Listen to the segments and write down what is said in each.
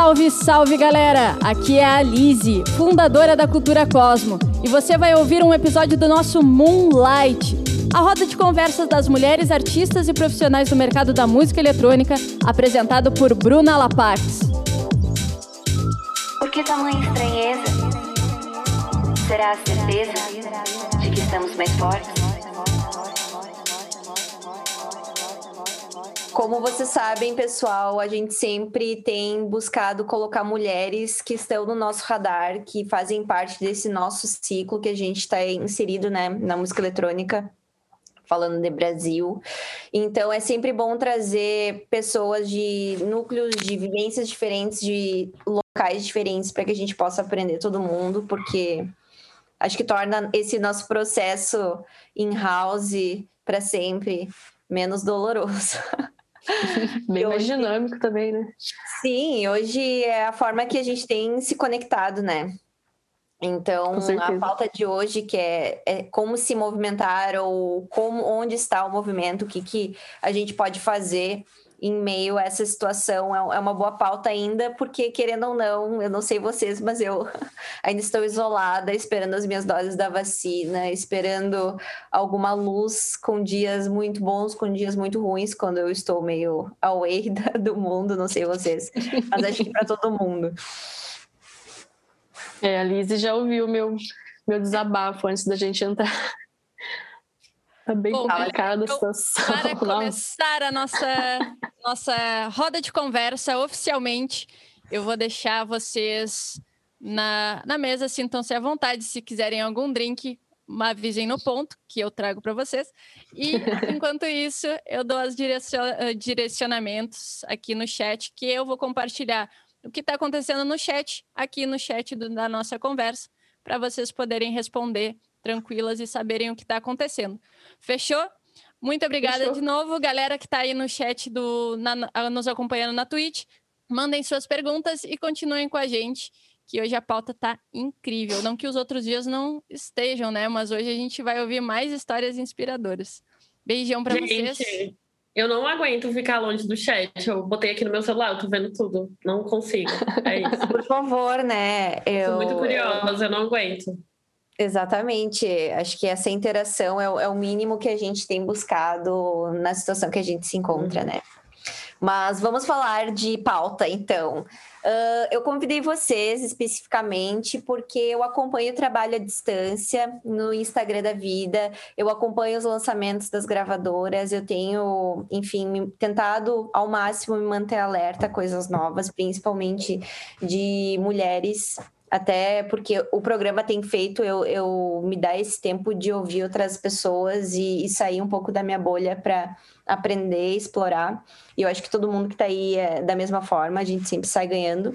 Salve, salve galera! Aqui é a Lise, fundadora da Cultura Cosmo, e você vai ouvir um episódio do nosso Moonlight, a roda de conversas das mulheres artistas e profissionais do mercado da música eletrônica, apresentado por Bruna Lapax. Por que tamanha estranheza? Será a certeza de que estamos mais fortes? Como vocês sabem, pessoal, a gente sempre tem buscado colocar mulheres que estão no nosso radar, que fazem parte desse nosso ciclo que a gente está inserido né, na música eletrônica, falando de Brasil. Então, é sempre bom trazer pessoas de núcleos, de vivências diferentes, de locais diferentes, para que a gente possa aprender todo mundo, porque acho que torna esse nosso processo in-house para sempre menos doloroso. Bem mais dinâmico também, né? Sim, hoje é a forma que a gente tem se conectado, né? Então, a pauta de hoje, que é, é, como se movimentar ou como, onde está o movimento, o que, que a gente pode fazer em meio a essa situação é, é uma boa pauta ainda, porque querendo ou não, eu não sei vocês, mas eu ainda estou isolada, esperando as minhas doses da vacina, esperando alguma luz com dias muito bons, com dias muito ruins, quando eu estou meio away do mundo, não sei vocês, mas acho que para todo mundo. É, a Lizzie já ouviu meu meu desabafo antes da gente entrar. Tá bem Bom, complicada a situação. Para começar a nossa, nossa roda de conversa oficialmente, eu vou deixar vocês na, na mesa, sintam-se à vontade. Se quiserem algum drink, avisem no ponto, que eu trago para vocês. E, enquanto isso, eu dou os eh, direcionamentos aqui no chat, que eu vou compartilhar o que está acontecendo no chat, aqui no chat do, da nossa conversa, para vocês poderem responder tranquilas e saberem o que está acontecendo. Fechou? Muito obrigada Fechou. de novo, galera que está aí no chat do na, nos acompanhando na Twitch. Mandem suas perguntas e continuem com a gente, que hoje a pauta tá incrível. Não que os outros dias não estejam, né? Mas hoje a gente vai ouvir mais histórias inspiradoras. Beijão para vocês. Eu não aguento ficar longe do chat. Eu botei aqui no meu celular, eu tô vendo tudo. Não consigo. É isso. Por favor, né? Eu sou muito curiosa, eu não aguento. Exatamente. Acho que essa interação é, é, o mínimo que a gente tem buscado na situação que a gente se encontra, uhum. né? Mas vamos falar de pauta, então. Uh, eu convidei vocês especificamente porque eu acompanho o trabalho à distância no Instagram da Vida, eu acompanho os lançamentos das gravadoras, eu tenho, enfim, tentado ao máximo me manter alerta a coisas novas, principalmente de mulheres até porque o programa tem feito eu, eu me dar esse tempo de ouvir outras pessoas e, e sair um pouco da minha bolha para aprender, explorar. E eu acho que todo mundo que está aí é da mesma forma, a gente sempre sai ganhando.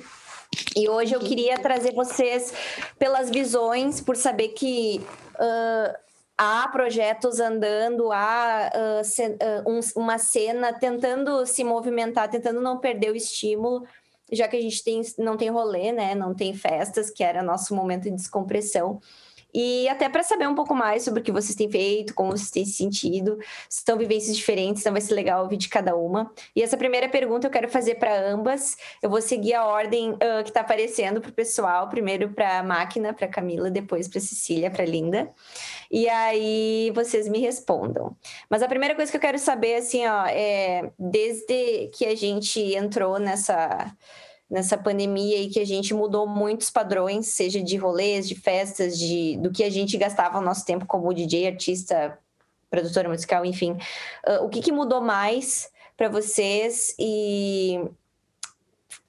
E hoje eu queria trazer vocês pelas visões, por saber que uh, há projetos andando, há uh, um, uma cena tentando se movimentar, tentando não perder o estímulo já que a gente tem, não tem rolê, né? Não tem festas, que era nosso momento de descompressão. E até para saber um pouco mais sobre o que vocês têm feito, como vocês têm se sentido, são vivências diferentes, então vai ser legal ouvir de cada uma. E essa primeira pergunta eu quero fazer para ambas. Eu vou seguir a ordem uh, que está aparecendo para o pessoal, primeiro para a máquina, para Camila, depois para Cecília, para Linda. E aí vocês me respondam. Mas a primeira coisa que eu quero saber, assim, ó, é desde que a gente entrou nessa nessa pandemia e que a gente mudou muitos padrões, seja de rolês, de festas, de do que a gente gastava o nosso tempo como DJ, artista, produtora musical, enfim. Uh, o que, que mudou mais para vocês e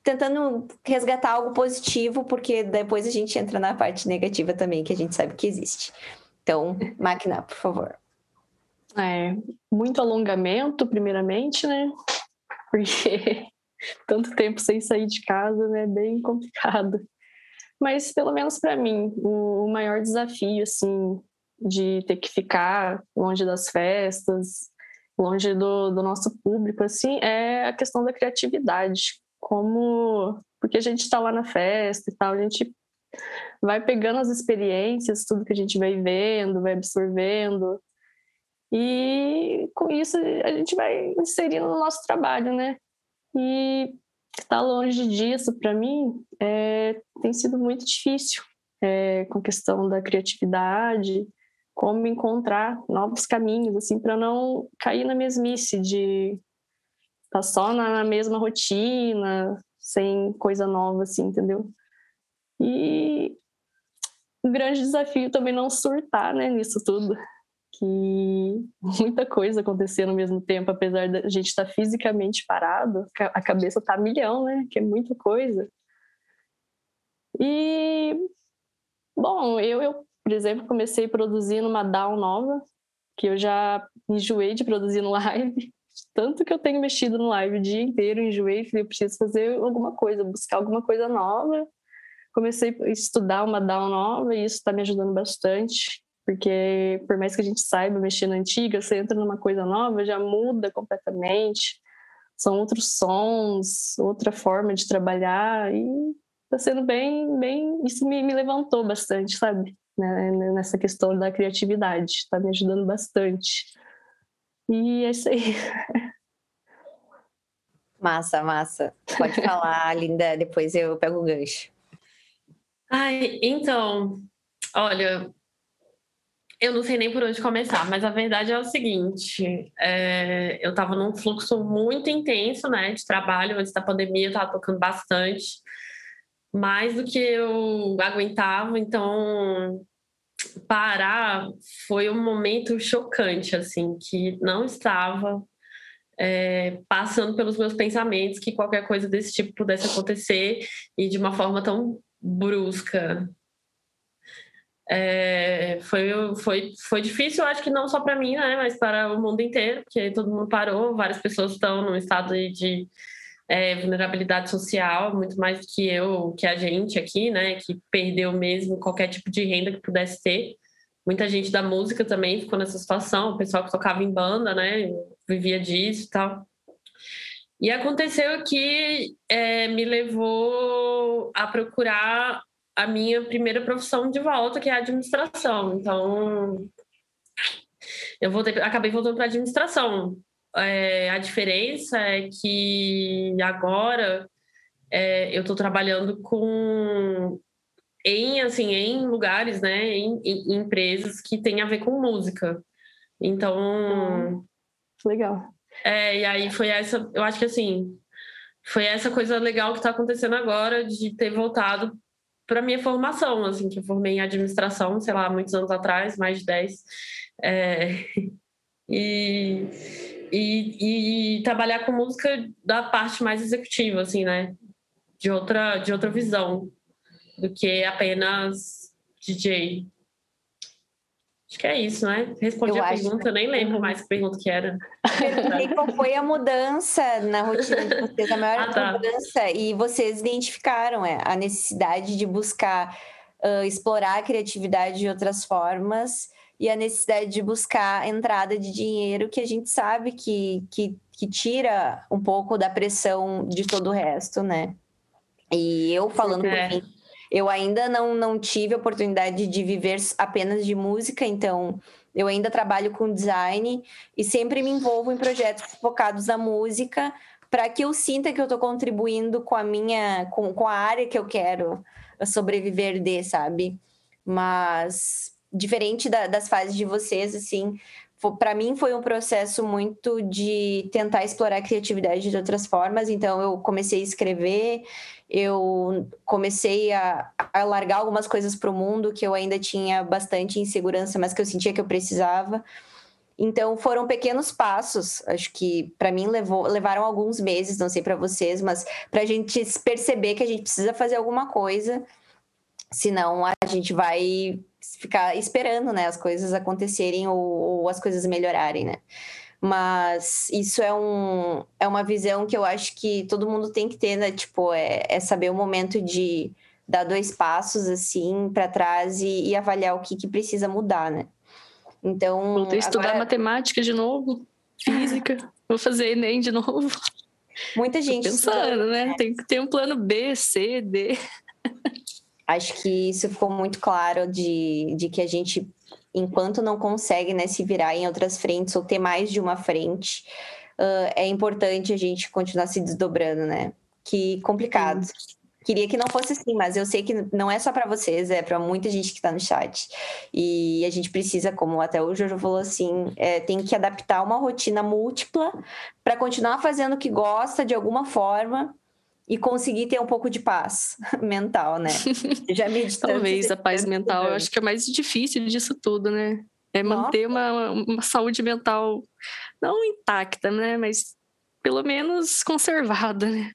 tentando resgatar algo positivo, porque depois a gente entra na parte negativa também, que a gente sabe que existe. Então, máquina, por favor. É, muito alongamento, primeiramente, né? Porque tanto tempo sem sair de casa, né? Bem complicado. Mas pelo menos para mim, o maior desafio, assim, de ter que ficar longe das festas, longe do, do nosso público, assim, é a questão da criatividade. Como, porque a gente está lá na festa e tal, a gente vai pegando as experiências, tudo que a gente vai vendo, vai absorvendo, e com isso a gente vai inserindo no nosso trabalho, né? E estar longe disso para mim é, tem sido muito difícil é, com questão da criatividade, como encontrar novos caminhos assim para não cair na mesmice de estar tá só na, na mesma rotina, sem coisa nova assim, entendeu? E um grande desafio também não surtar, né, nisso tudo que muita coisa acontecer no mesmo tempo, apesar da gente estar fisicamente parado, a cabeça tá a milhão, né? Que é muita coisa. E bom, eu, eu por exemplo, comecei produzindo uma DAO nova, que eu já enjoei de produzir no live, tanto que eu tenho mexido no live o dia inteiro, enjoei, falei, eu preciso fazer alguma coisa, buscar alguma coisa nova. Comecei a estudar uma DAO nova e isso está me ajudando bastante porque por mais que a gente saiba mexer na antiga, você entra numa coisa nova, já muda completamente. São outros sons, outra forma de trabalhar e está sendo bem, bem, isso me, me levantou bastante, sabe? Né? Nessa questão da criatividade, está me ajudando bastante. E é isso aí. Massa, massa. Pode falar, Linda, depois eu pego o gancho. Ai, então, olha, eu não sei nem por onde começar, mas a verdade é o seguinte: é, eu estava num fluxo muito intenso né, de trabalho antes da pandemia, eu estava tocando bastante, mais do que eu aguentava, então parar foi um momento chocante, assim, que não estava é, passando pelos meus pensamentos que qualquer coisa desse tipo pudesse acontecer e de uma forma tão brusca. É, foi, foi, foi difícil, acho que não só para mim, né, mas para o mundo inteiro, porque todo mundo parou, várias pessoas estão num estado de é, vulnerabilidade social, muito mais que eu, que a gente aqui, né, que perdeu mesmo qualquer tipo de renda que pudesse ter. Muita gente da música também ficou nessa situação, o pessoal que tocava em banda, né, vivia disso e tal. E aconteceu que é, me levou a procurar a minha primeira profissão de volta, que é a administração. Então, eu voltei, acabei voltando para administração. É, a diferença é que agora é, eu estou trabalhando com em assim em lugares, né, em, em, empresas que têm a ver com música. Então, hum, legal. É, e aí foi essa, eu acho que assim, foi essa coisa legal que está acontecendo agora de ter voltado para minha formação, assim, que eu formei em administração, sei lá, muitos anos atrás, mais de 10. É, e, e, e, trabalhar com música da parte mais executiva, assim, né? De outra, de outra visão do que apenas DJ. Acho que é isso, né? Respondi eu a pergunta, nem lembro mais que pergunta que era. Perguntei qual foi a mudança na rotina de vocês, a maior ah, tá. mudança, e vocês identificaram é, a necessidade de buscar uh, explorar a criatividade de outras formas e a necessidade de buscar entrada de dinheiro que a gente sabe que, que, que tira um pouco da pressão de todo o resto, né? E eu falando é. por mim, eu ainda não, não tive a oportunidade de viver apenas de música, então eu ainda trabalho com design e sempre me envolvo em projetos focados na música para que eu sinta que eu estou contribuindo com a minha, com, com a área que eu quero sobreviver de, sabe? Mas diferente da, das fases de vocês, assim, para mim foi um processo muito de tentar explorar a criatividade de outras formas. Então eu comecei a escrever, eu comecei a, a largar algumas coisas para o mundo que eu ainda tinha bastante insegurança, mas que eu sentia que eu precisava. Então foram pequenos passos, acho que para mim levou, levaram alguns meses, não sei para vocês, mas para a gente perceber que a gente precisa fazer alguma coisa, senão a gente vai ficar esperando, né, as coisas acontecerem ou, ou as coisas melhorarem, né? Mas isso é, um, é uma visão que eu acho que todo mundo tem que ter, né? Tipo, é, é saber o momento de dar dois passos assim para trás e, e, avaliar o que, que precisa mudar, né? Então. Vou ter estudar agora... matemática de novo, física, vou fazer Enem de novo. Muita gente. Tô pensando, né? Tem que ter um plano B, C, D. Acho que isso ficou muito claro de, de que a gente enquanto não consegue né, se virar em outras frentes ou ter mais de uma frente, uh, é importante a gente continuar se desdobrando, né? Que complicado. Queria que não fosse assim, mas eu sei que não é só para vocês, é para muita gente que está no chat. E a gente precisa, como até o Jojo falou assim, é, tem que adaptar uma rotina múltipla para continuar fazendo o que gosta de alguma forma e conseguir ter um pouco de paz mental, né? Já meditando. Talvez a paz mental, eu acho que é mais difícil disso tudo, né? É manter uma, uma saúde mental não intacta, né? Mas pelo menos conservada, né?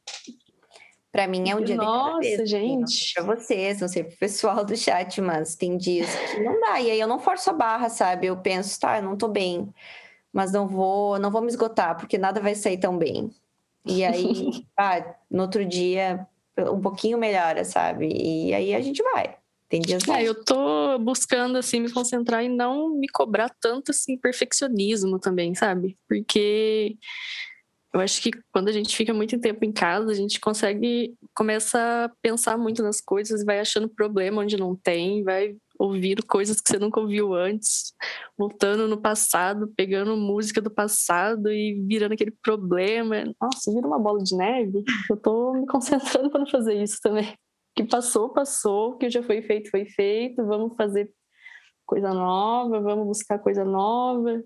Para mim é um dia Nossa, de cada vez. gente. Para vocês, não sei pro pessoal do chat, mas tem dias que não dá. E aí eu não forço a barra, sabe? Eu penso, tá, eu não tô bem, mas não vou, não vou me esgotar, porque nada vai sair tão bem. E aí, ah, no outro dia, um pouquinho melhora, sabe? E aí a gente vai. Tem dias é, eu tô buscando, assim, me concentrar e não me cobrar tanto, assim, perfeccionismo também, sabe? Porque eu acho que quando a gente fica muito tempo em casa, a gente consegue, começa a pensar muito nas coisas, vai achando problema onde não tem, vai ouvindo coisas que você nunca ouviu antes, voltando no passado, pegando música do passado e virando aquele problema. Nossa, vira uma bola de neve. Eu tô me concentrando para não fazer isso também. Que passou, passou, que já foi feito, foi feito, vamos fazer coisa nova, vamos buscar coisa nova.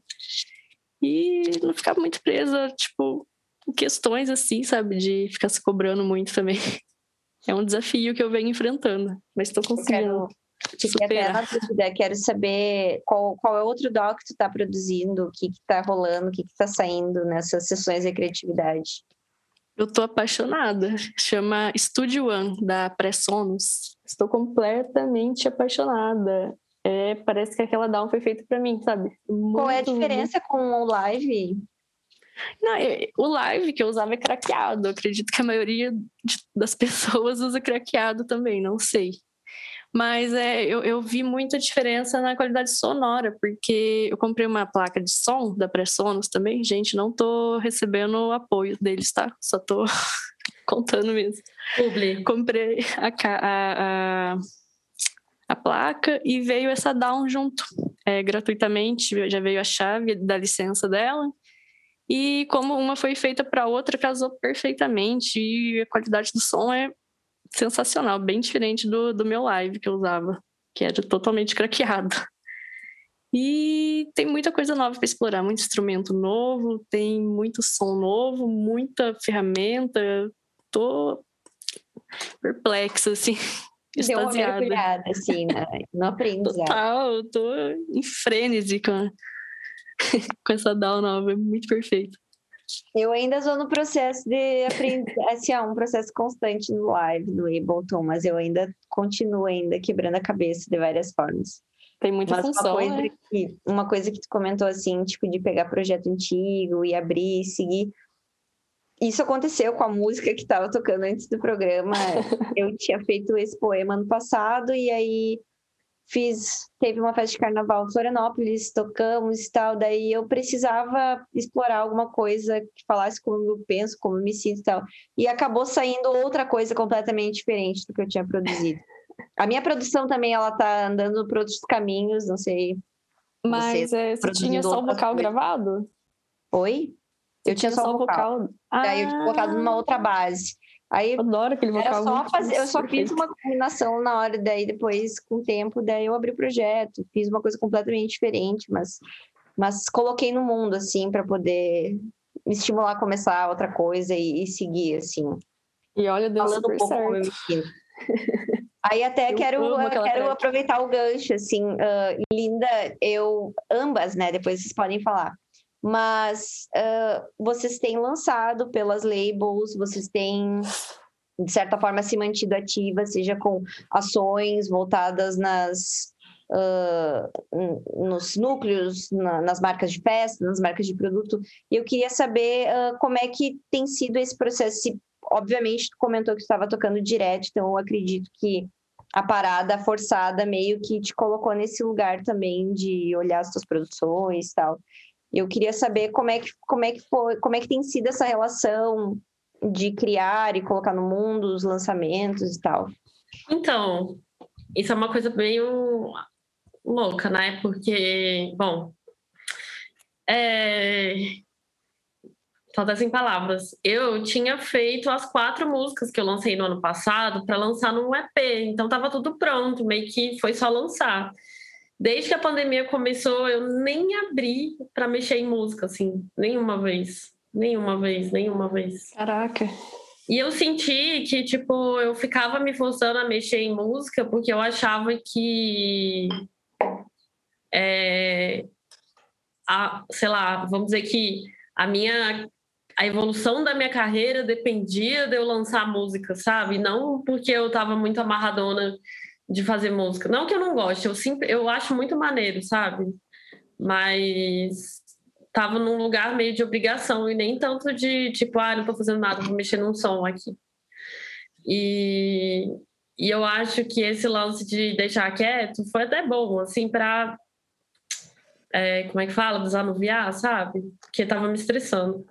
E não ficar muito presa, tipo, questões assim, sabe? De ficar se cobrando muito também. É um desafio que eu venho enfrentando, mas estou conseguindo. Superar. Dúvida, quero saber qual, qual é outro doc que tu está produzindo, o que está rolando, o que está saindo nessas sessões de criatividade. Eu tô apaixonada. Chama Studio One, da Pressonos. Estou completamente apaixonada. É, parece que aquela down foi feita para mim, sabe? Muito, Qual é a diferença muito... com o live? Não, o live que eu usava é craqueado. Eu acredito que a maioria de, das pessoas usa craqueado também, não sei. Mas é, eu, eu vi muita diferença na qualidade sonora, porque eu comprei uma placa de som da Pressonos também. Gente, não tô recebendo o apoio deles, tá? Só tô contando mesmo. Publi. Comprei a, a, a, a, placa e veio essa down junto, é, gratuitamente. Já veio a chave da licença dela. E como uma foi feita para outra, casou perfeitamente e a qualidade do som é sensacional, bem diferente do, do meu live que eu usava, que era totalmente craqueado. E tem muita coisa nova para explorar, muito instrumento novo, tem muito som novo, muita ferramenta. Tô perplexa, assim. Deu uma mergulhada, assim, né? no aprendizado. Total, tô em frênese com com essa DAO nova, é muito perfeito. Eu ainda estou no processo de aprender, assim, é um processo constante no live, no Ableton, mas eu ainda continuo ainda quebrando a cabeça de várias formas. Tem muita mas função, uma coisa, né? que, uma coisa que tu comentou, assim, tipo, de pegar projeto antigo e abrir e seguir. Isso aconteceu com a música que estava tocando antes do programa. eu tinha feito esse poema ano passado e aí fiz, teve uma festa de carnaval em Florianópolis, tocamos e tal, daí eu precisava explorar alguma coisa que falasse como eu penso, como eu me sinto e tal. E acabou saindo outra coisa completamente diferente do que eu tinha produzido. A minha produção também, ela tá andando por outros caminhos, não sei. Mas você, é, você tinha só o vocal gravado? Oi? Você eu tinha, tinha só o vocal. vocal. Ah. Daí eu tinha colocado numa outra base. Aí eu adoro aquele vocal. Só fazer, eu só fiz uma combinação na hora, daí depois, com o tempo, daí eu abri o projeto, fiz uma coisa completamente diferente, mas, mas coloquei no mundo, assim, para poder me estimular a começar outra coisa e, e seguir, assim. E olha, deu Falando um certo. Aí até eu quero, quero aproveitar o gancho, assim, uh, Linda, eu, ambas, né, depois vocês podem falar, mas uh, vocês têm lançado pelas labels, vocês têm, de certa forma, se mantido ativa, seja com ações voltadas nas, uh, nos núcleos, na, nas marcas de festa, nas marcas de produto. E eu queria saber uh, como é que tem sido esse processo. Se, obviamente, tu comentou que estava tocando direto, então eu acredito que a parada forçada meio que te colocou nesse lugar também de olhar as tuas produções e tal. Eu queria saber como é que, como é que foi, como é que tem sido essa relação de criar e colocar no mundo os lançamentos e tal. Então, isso é uma coisa meio louca, né? Porque, bom, é... falta sem palavras. Eu tinha feito as quatro músicas que eu lancei no ano passado para lançar num EP, então tava tudo pronto, meio que foi só lançar. Desde que a pandemia começou, eu nem abri para mexer em música, assim, nenhuma vez. Nenhuma vez, nenhuma vez. Caraca. E eu senti que, tipo, eu ficava me forçando a mexer em música porque eu achava que. É, a, sei lá, vamos dizer que a minha. A evolução da minha carreira dependia de eu lançar música, sabe? Não porque eu estava muito amarradona de fazer música. Não que eu não goste, eu, sempre, eu acho muito maneiro, sabe? Mas tava num lugar meio de obrigação e nem tanto de tipo, ah, não tô fazendo nada, vou mexer num som aqui. E, e eu acho que esse lance de deixar quieto foi até bom, assim, para é, como é que fala? Desanuviar, sabe? Porque tava me estressando.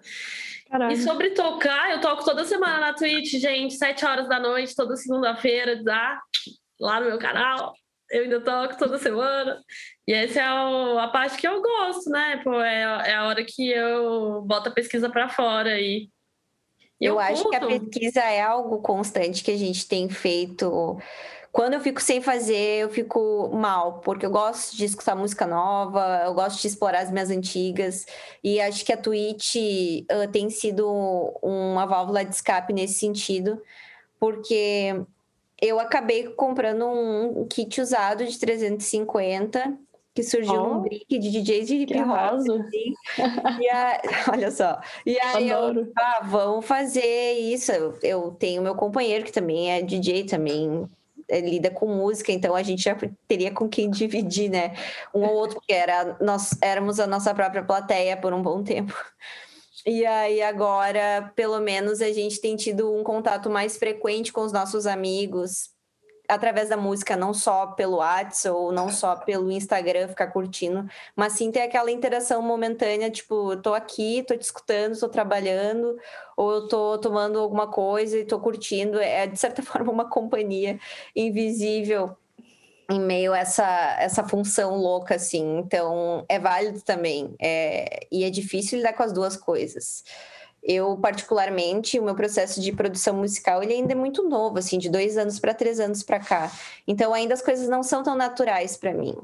Caralho. E sobre tocar, eu toco toda semana na Twitch, gente, sete horas da noite, toda segunda-feira, ah, lá no meu canal. Eu ainda toco toda semana. E essa é a, a parte que eu gosto, né? Pô, é, é a hora que eu boto a pesquisa para fora e. Eu, eu acho que a pesquisa é algo constante que a gente tem feito. Quando eu fico sem fazer, eu fico mal, porque eu gosto de escutar música nova, eu gosto de explorar as minhas antigas, e acho que a Twitch uh, tem sido uma válvula de escape nesse sentido, porque eu acabei comprando um kit usado de 350 que surgiu oh, num brick de DJs de hip hop. Assim. E a, olha só. E aí Adoro. eu, ah, vamos fazer isso. Eu, eu tenho meu companheiro que também é DJ, também é, lida com música, então a gente já teria com quem dividir, né? Um ou outro, porque era, nós éramos a nossa própria plateia por um bom tempo. E aí agora, pelo menos, a gente tem tido um contato mais frequente com os nossos amigos, através da música, não só pelo WhatsApp ou não só pelo Instagram ficar curtindo, mas sim ter aquela interação momentânea, tipo, eu tô aqui, tô te escutando, tô trabalhando, ou eu tô tomando alguma coisa e tô curtindo. É, de certa forma, uma companhia invisível em meio a essa, essa função louca, assim. Então, é válido também. É, e é difícil lidar com as duas coisas. Eu, particularmente, o meu processo de produção musical, ele ainda é muito novo, assim, de dois anos para três anos para cá. Então, ainda as coisas não são tão naturais para mim.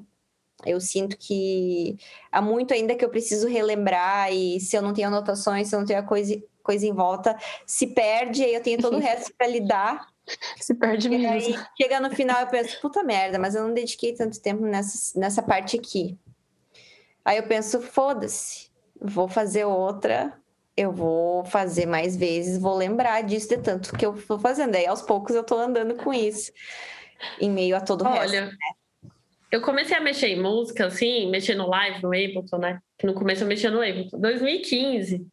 Eu sinto que há muito ainda que eu preciso relembrar e se eu não tenho anotações, se eu não tenho a coisa, coisa em volta, se perde, aí eu tenho todo o resto para lidar. Se perde e mesmo. Aí, chega no final eu penso, puta merda, mas eu não dediquei tanto tempo nessa, nessa parte aqui. Aí eu penso, foda-se, vou fazer outra eu vou fazer mais vezes, vou lembrar disso de tanto que eu estou fazendo. Aí aos poucos eu estou andando com isso, em meio a todo o Olha, resto. Né? Eu comecei a mexer em música, assim, mexer no live, no Ableton, né? No começo eu mexia no Ableton, 2015.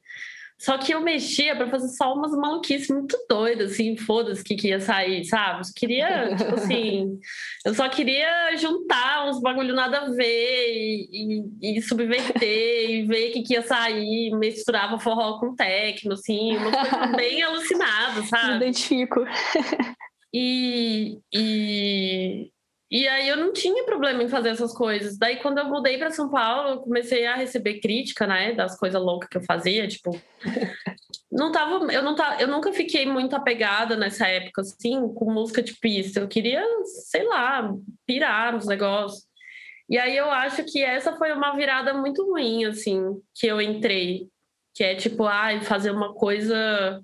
Só que eu mexia para fazer só umas maluquices muito doidas, assim, foda-se que, que ia sair, sabe? Eu queria, tipo assim, eu só queria juntar uns bagulho nada a ver e, e, e subverter e ver o que, que ia sair, misturava forró com techno, assim, uma coisa bem alucinada, sabe? Me identifico. E, e, e aí eu não tinha problema em fazer essas coisas. Daí quando eu mudei para São Paulo, eu comecei a receber crítica, né, das coisas loucas que eu fazia, tipo, não tava, eu não tava, eu nunca fiquei muito apegada nessa época assim com música de pista. Eu queria, sei lá, pirar nos negócios. E aí eu acho que essa foi uma virada muito ruim assim, que eu entrei, que é tipo, ai, ah, fazer uma coisa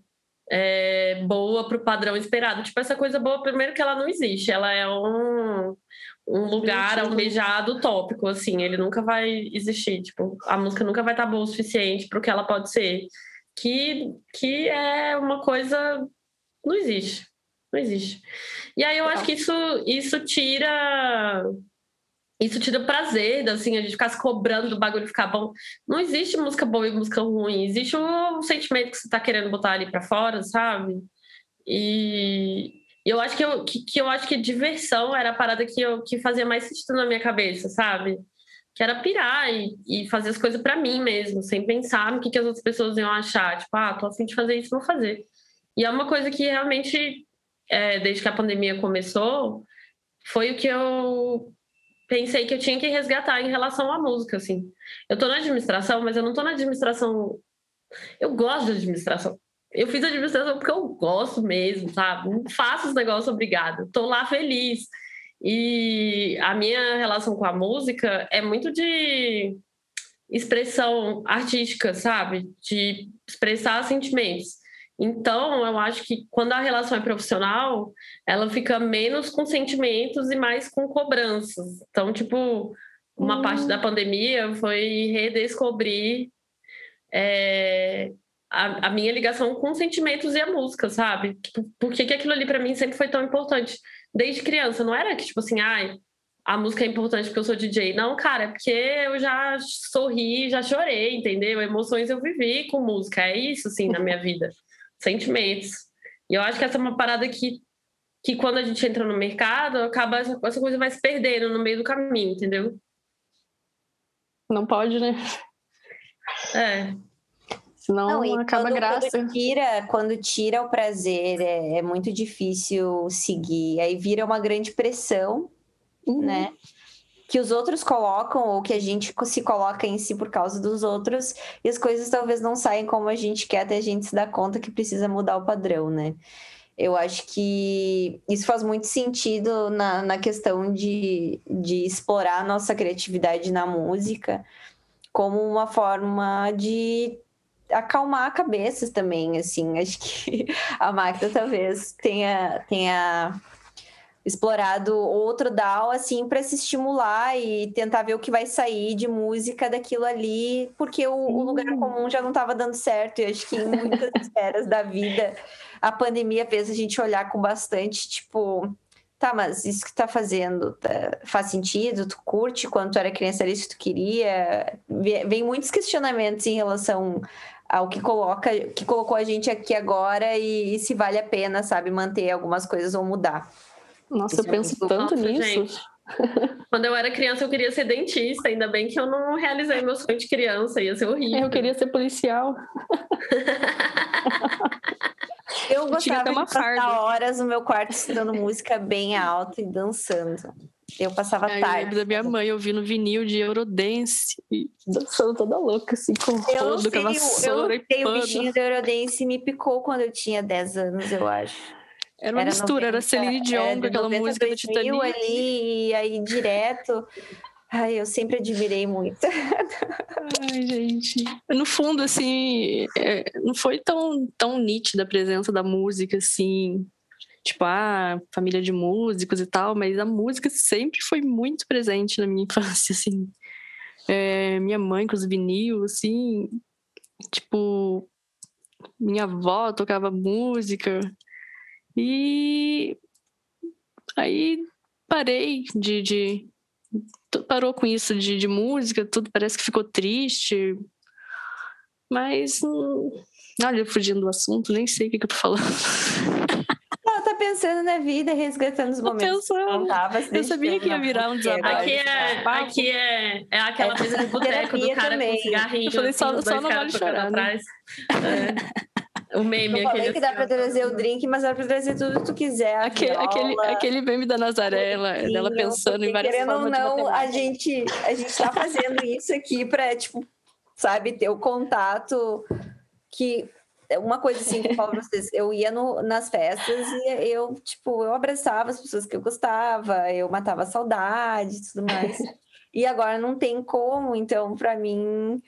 é, boa para o padrão esperado. Tipo, essa coisa boa, primeiro que ela não existe, ela é um, um lugar almejado tópico, assim, ele nunca vai existir. Tipo, a música nunca vai estar boa o suficiente para o que ela pode ser. Que, que é uma coisa. Não existe. Não existe. E aí eu acho que isso, isso tira isso dá prazer, assim, a gente ficar se cobrando do bagulho ficar bom. Não existe música boa e música ruim, existe o sentimento que você tá querendo botar ali para fora, sabe? E eu acho que eu, que, que, eu acho que diversão era a parada que, eu, que fazia mais sentido na minha cabeça, sabe? Que era pirar e, e fazer as coisas para mim mesmo, sem pensar no que, que as outras pessoas iam achar. Tipo, ah, tô afim de fazer isso, vou fazer. E é uma coisa que realmente, é, desde que a pandemia começou, foi o que eu pensei que eu tinha que resgatar em relação à música, assim. Eu tô na administração, mas eu não tô na administração Eu gosto de administração. Eu fiz administração porque eu gosto mesmo, sabe? Não faço os negócios obrigado. Tô lá feliz. E a minha relação com a música é muito de expressão artística, sabe? De expressar sentimentos. Então, eu acho que quando a relação é profissional, ela fica menos com sentimentos e mais com cobranças. Então, tipo, uma hum. parte da pandemia foi redescobrir é, a, a, minha ligação com sentimentos e a música, sabe? Tipo, por que, que aquilo ali para mim sempre foi tão importante? Desde criança, não era que, tipo assim, ai, a música é importante porque eu sou DJ. Não, cara, é porque eu já sorri, já chorei, entendeu? Emoções eu vivi com música. É isso, assim, na minha vida sentimentos. E eu acho que essa é uma parada que, que quando a gente entra no mercado, acaba essa, essa coisa vai se perdendo no meio do caminho, entendeu? Não pode, né? É. Senão Não, acaba quando, graça. Quando tira, quando tira o prazer, é, é, muito difícil seguir. Aí vira uma grande pressão, uhum. né? Que os outros colocam ou que a gente se coloca em si por causa dos outros e as coisas talvez não saem como a gente quer até a gente se dar conta que precisa mudar o padrão, né? Eu acho que isso faz muito sentido na, na questão de, de explorar a nossa criatividade na música como uma forma de acalmar cabeças também, assim. Acho que a Magda talvez tenha, tenha explorado outro DAO assim para se estimular e tentar ver o que vai sair de música daquilo ali, porque o, o lugar comum já não estava dando certo. E acho que em muitas esferas da vida a pandemia fez a gente olhar com bastante, tipo, tá, mas isso que tá fazendo tá, faz sentido? Tu curte quando tu era criança era isso que tu queria? Vem muitos questionamentos em relação ao que coloca, que colocou a gente aqui agora e, e se vale a pena, sabe, manter algumas coisas ou mudar. Nossa, eu penso tanto Nossa, nisso. Gente. Quando eu era criança, eu queria ser dentista. Ainda bem que eu não realizei meu sonho de criança, ia ser horrível. Eu queria ser policial. eu gostava de passar horas no meu quarto estudando música bem alta e dançando. Eu passava Ai, tarde. Eu lembro da minha mãe ouvindo vinil de Eurodance e dançando toda louca, assim, com rodo, com a vassoura eu, eu, O bichinho do Eurodance me picou quando eu tinha 10 anos, eu acho. Era uma era mistura, 90, era Celine Dion com aquela 90, música do Titanic. ali, e aí direto. Ai, eu sempre admirei muito. Ai, gente. No fundo, assim, é, não foi tão, tão nítida a presença da música, assim, tipo, ah, família de músicos e tal, mas a música sempre foi muito presente na minha infância, assim. É, minha mãe com os vinil, assim, tipo, minha avó tocava música, e aí parei de, de parou com isso de, de, música, tudo parece que ficou triste. Mas hum, olha, fugindo do assunto, nem sei o que, que eu tô falando. Ela tá pensando na vida, resgatando os momentos. Pensando. Tava, eu sabia que ia virar um desabafo. Aqui é, aqui é, é aquela mesa de boteco do cara também. com cigarrinho. Eu falei, só, assim, só não vale chorar. Né? É. O meme eu falei que dá pra trazer o drink, mas dá pra trazer tudo que tu quiser. Aquele, aquele, aquele meme da Nazaré, ela, dela pensando em várias querendo formas ou não, a gente, a gente tá fazendo isso aqui pra, tipo, sabe, ter o contato que uma coisa assim que eu falo pra vocês, eu ia no, nas festas e eu, tipo, eu abraçava as pessoas que eu gostava, eu matava a saudade e tudo mais. E agora não tem como, então, para mim,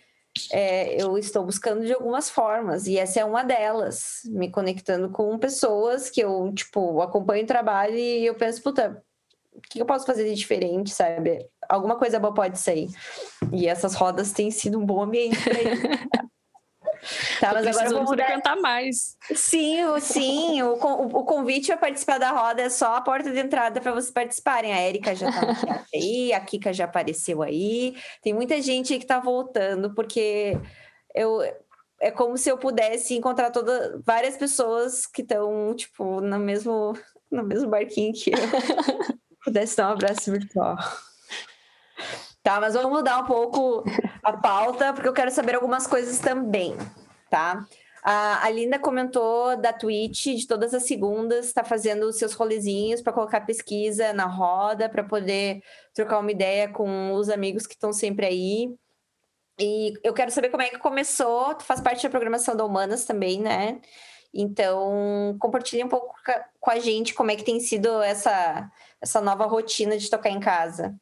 é, eu estou buscando de algumas formas, e essa é uma delas, me conectando com pessoas que eu, tipo, acompanho o trabalho e eu penso, puta, o que eu posso fazer de diferente, sabe? Alguma coisa boa pode sair. E essas rodas têm sido um bom ambiente para. Tá, mas agora vamos frequentar mais. Sim, o, sim. O, o, o convite para participar da roda é só a porta de entrada para vocês participarem. A Érica já está aí, a Kika já apareceu aí. Tem muita gente aí que está voltando, porque eu é como se eu pudesse encontrar toda, várias pessoas que estão, tipo, no mesmo, no mesmo barquinho que eu. pudesse dar um abraço virtual. Tá, mas vamos mudar um pouco a pauta, porque eu quero saber algumas coisas também, tá? A, Linda comentou da Twitch, de todas as segundas, está fazendo os seus rolezinhos para colocar pesquisa na roda, para poder trocar uma ideia com os amigos que estão sempre aí. E eu quero saber como é que começou, tu faz parte da programação da Humanas também, né? Então, compartilhe um pouco com a gente como é que tem sido essa, essa nova rotina de tocar em casa.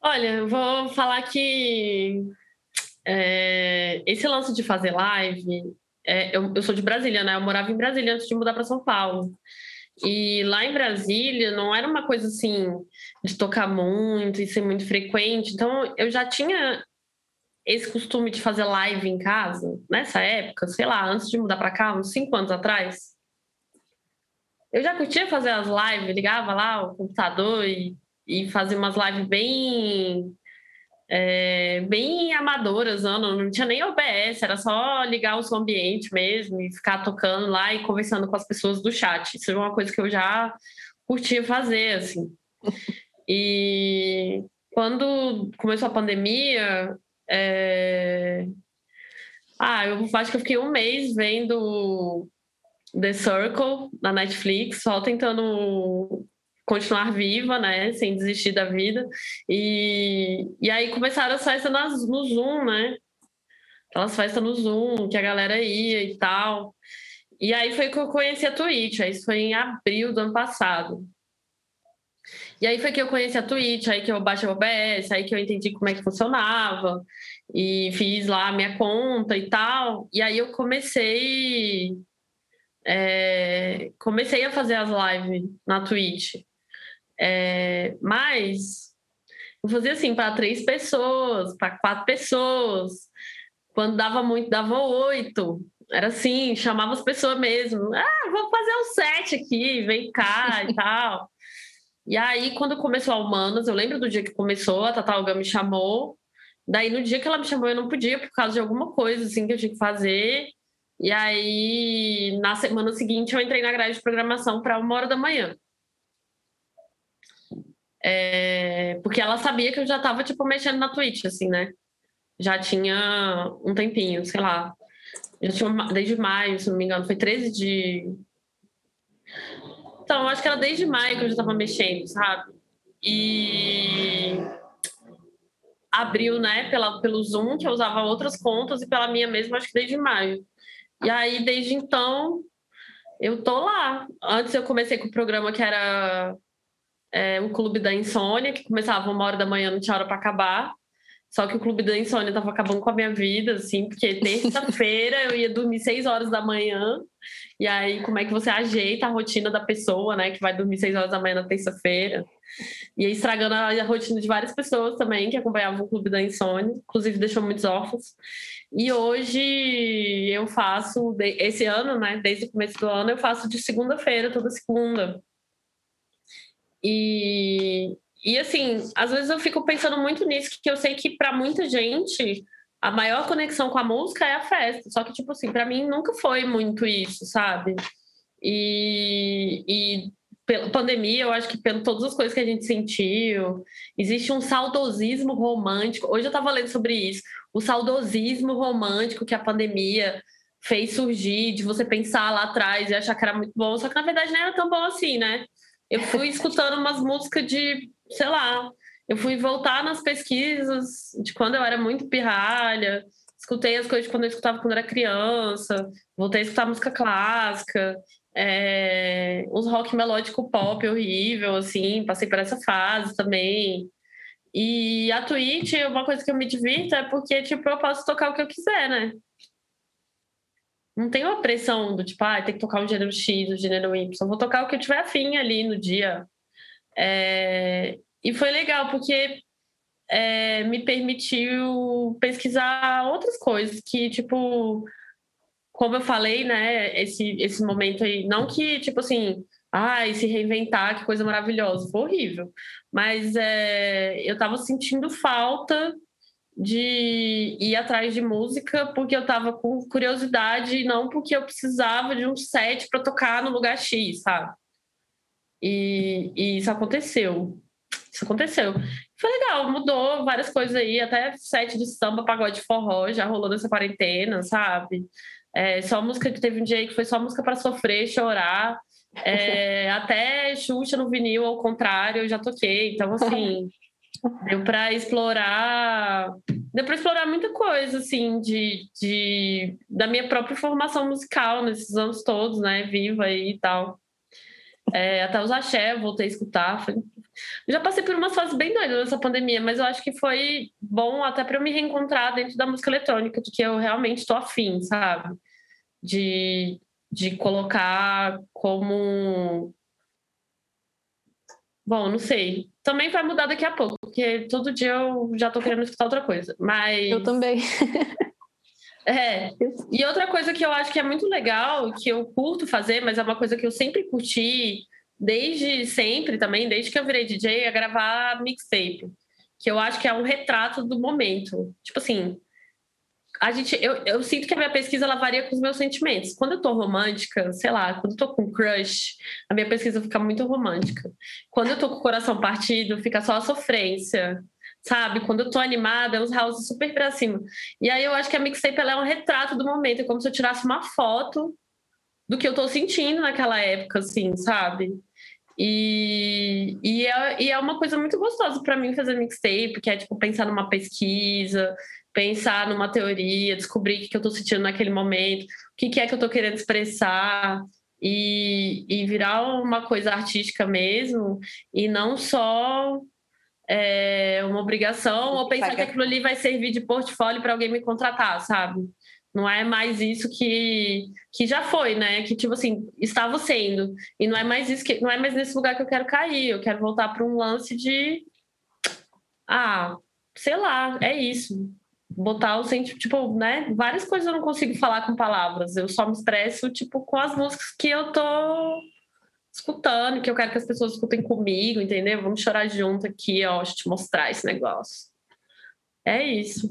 Olha, vou falar que é, esse lance de fazer live, é, eu, eu, sou de Brasília, né? Eu morava em Brasília antes de mudar para São Paulo. E lá em Brasília não era uma coisa assim de tocar muito e ser muito frequente. Então eu já tinha esse costume de fazer live em casa nessa época, sei lá, antes de mudar para cá, uns cinco anos atrás. Eu já curtia fazer as lives, ligava lá o computador e, e fazia umas lives bem é, bem amadoras, não, não tinha nem OBS, era só ligar o ambiente mesmo e ficar tocando lá e conversando com as pessoas do chat. Isso é uma coisa que eu já curtia fazer, assim. E quando começou a pandemia, é... ah, eu acho que eu fiquei um mês vendo The Circle na Netflix, só tentando continuar viva, né, sem desistir da vida. E, e aí começaram as festas nas, no Zoom, né? Aquelas festas no Zoom, que a galera ia e tal. E aí foi que eu conheci a Twitch, isso foi em abril do ano passado. E aí foi que eu conheci a Twitch, aí que eu baixei o OBS, aí que eu entendi como é que funcionava e fiz lá a minha conta e tal. E aí eu comecei é, comecei a fazer as lives na Twitch. É, mas eu fazia assim para três pessoas, para quatro pessoas. Quando dava muito, dava oito. Era assim, chamava as pessoas mesmo. Ah, vou fazer um set aqui, vem cá e tal. E aí, quando começou a Humanas, eu lembro do dia que começou, a Tatalga me chamou. Daí, no dia que ela me chamou, eu não podia, por causa de alguma coisa assim que eu tinha que fazer. E aí, na semana seguinte, eu entrei na grade de programação para uma hora da manhã. É, porque ela sabia que eu já tava, tipo, mexendo na Twitch, assim, né? Já tinha um tempinho, sei lá. Já tinha, desde maio, se não me engano, foi 13 de. Então, acho que era desde maio que eu já tava mexendo, sabe? E abriu, né, pela, pelo Zoom, que eu usava outras contas, e pela minha mesma, acho que desde maio. E aí, desde então, eu tô lá. Antes eu comecei com o programa que era é, o Clube da Insônia, que começava uma hora da manhã, não tinha hora para acabar. Só que o Clube da Insônia estava acabando com a minha vida, assim, porque terça-feira eu ia dormir seis horas da manhã. E aí, como é que você ajeita a rotina da pessoa, né, que vai dormir seis horas da manhã na terça-feira? E aí, estragando a rotina de várias pessoas também que acompanhavam o Clube da Insônia, inclusive deixou muitos órfãos. E hoje eu faço, esse ano, né, desde o começo do ano, eu faço de segunda-feira, toda segunda. E, e assim, às vezes eu fico pensando muito nisso, que eu sei que para muita gente a maior conexão com a música é a festa. Só que, tipo assim, para mim nunca foi muito isso, sabe? E, e pela pandemia, eu acho que pelo todas as coisas que a gente sentiu, existe um saudosismo romântico. Hoje eu estava lendo sobre isso, o saudosismo romântico que a pandemia fez surgir, de você pensar lá atrás e achar que era muito bom, só que na verdade não era tão bom assim, né? Eu fui escutando umas músicas de, sei lá, eu fui voltar nas pesquisas de quando eu era muito pirralha, escutei as coisas de quando eu escutava quando eu era criança, voltei a escutar música clássica, é, uns rock melódico pop horrível, assim, passei por essa fase também. E a Twitch, uma coisa que eu me divirto é porque, tipo, eu posso tocar o que eu quiser, né? Não tem uma pressão do tipo, ah, tem que tocar um gênero X, um gênero Y. Vou tocar o que eu tiver afim ali no dia. É... E foi legal, porque é, me permitiu pesquisar outras coisas que, tipo, como eu falei, né, esse, esse momento aí, não que, tipo assim, ai, se reinventar, que coisa maravilhosa, foi horrível. Mas é, eu tava sentindo falta de ir atrás de música porque eu tava com curiosidade e não porque eu precisava de um set para tocar no lugar X, sabe? E, e, isso aconteceu. Isso aconteceu. Foi legal, mudou várias coisas aí, até set de samba, pagode forró já rolou nessa quarentena, sabe? É, só música que teve um dia que foi só música para sofrer, chorar. É, até Xuxa no vinil, ao contrário, eu já toquei. Então, assim, Deu para explorar, deu para explorar muita coisa, assim, de, de, da minha própria formação musical nesses anos todos, né? Viva aí e tal. É, até os axé, voltei a escutar. Foi... Já passei por umas fases bem doidas nessa pandemia, mas eu acho que foi bom até para eu me reencontrar dentro da música eletrônica, de que eu realmente estou afim, sabe? De, de colocar como. Bom, não sei. Também vai mudar daqui a pouco, porque todo dia eu já tô querendo escutar outra coisa. Mas. Eu também. É. E outra coisa que eu acho que é muito legal, que eu curto fazer, mas é uma coisa que eu sempre curti, desde sempre também, desde que eu virei DJ, é gravar mixtape. Que eu acho que é um retrato do momento. Tipo assim, a gente, eu, eu sinto que a minha pesquisa ela varia com os meus sentimentos. Quando eu tô romântica, sei lá, quando eu tô com crush, a minha pesquisa fica muito romântica. Quando eu tô com o coração partido, fica só a sofrência sabe? Quando eu tô animada, é uns house super pra cima. E aí eu acho que a mixtape ela é um retrato do momento, é como se eu tirasse uma foto do que eu tô sentindo naquela época, assim, sabe? E, e, é, e é uma coisa muito gostosa para mim fazer mixtape, que é tipo pensar numa pesquisa, pensar numa teoria, descobrir o que, eu tô sentindo naquele momento, o que, é que eu tô querendo expressar. E, e virar uma coisa artística mesmo, e não só é, uma obrigação ou pensar que aquilo ali vai servir de portfólio para alguém me contratar, sabe? Não é mais isso que, que já foi, né? Que tipo assim, estava sendo. E não é mais isso que não é mais nesse lugar que eu quero cair. Eu quero voltar para um lance de ah, sei lá, é isso. Botar o sentimento, tipo, né? Várias coisas eu não consigo falar com palavras. Eu só me expresso, tipo, com as músicas que eu tô escutando, que eu quero que as pessoas escutem comigo, entendeu? Vamos chorar junto aqui, ó, deixa eu te mostrar esse negócio. É isso.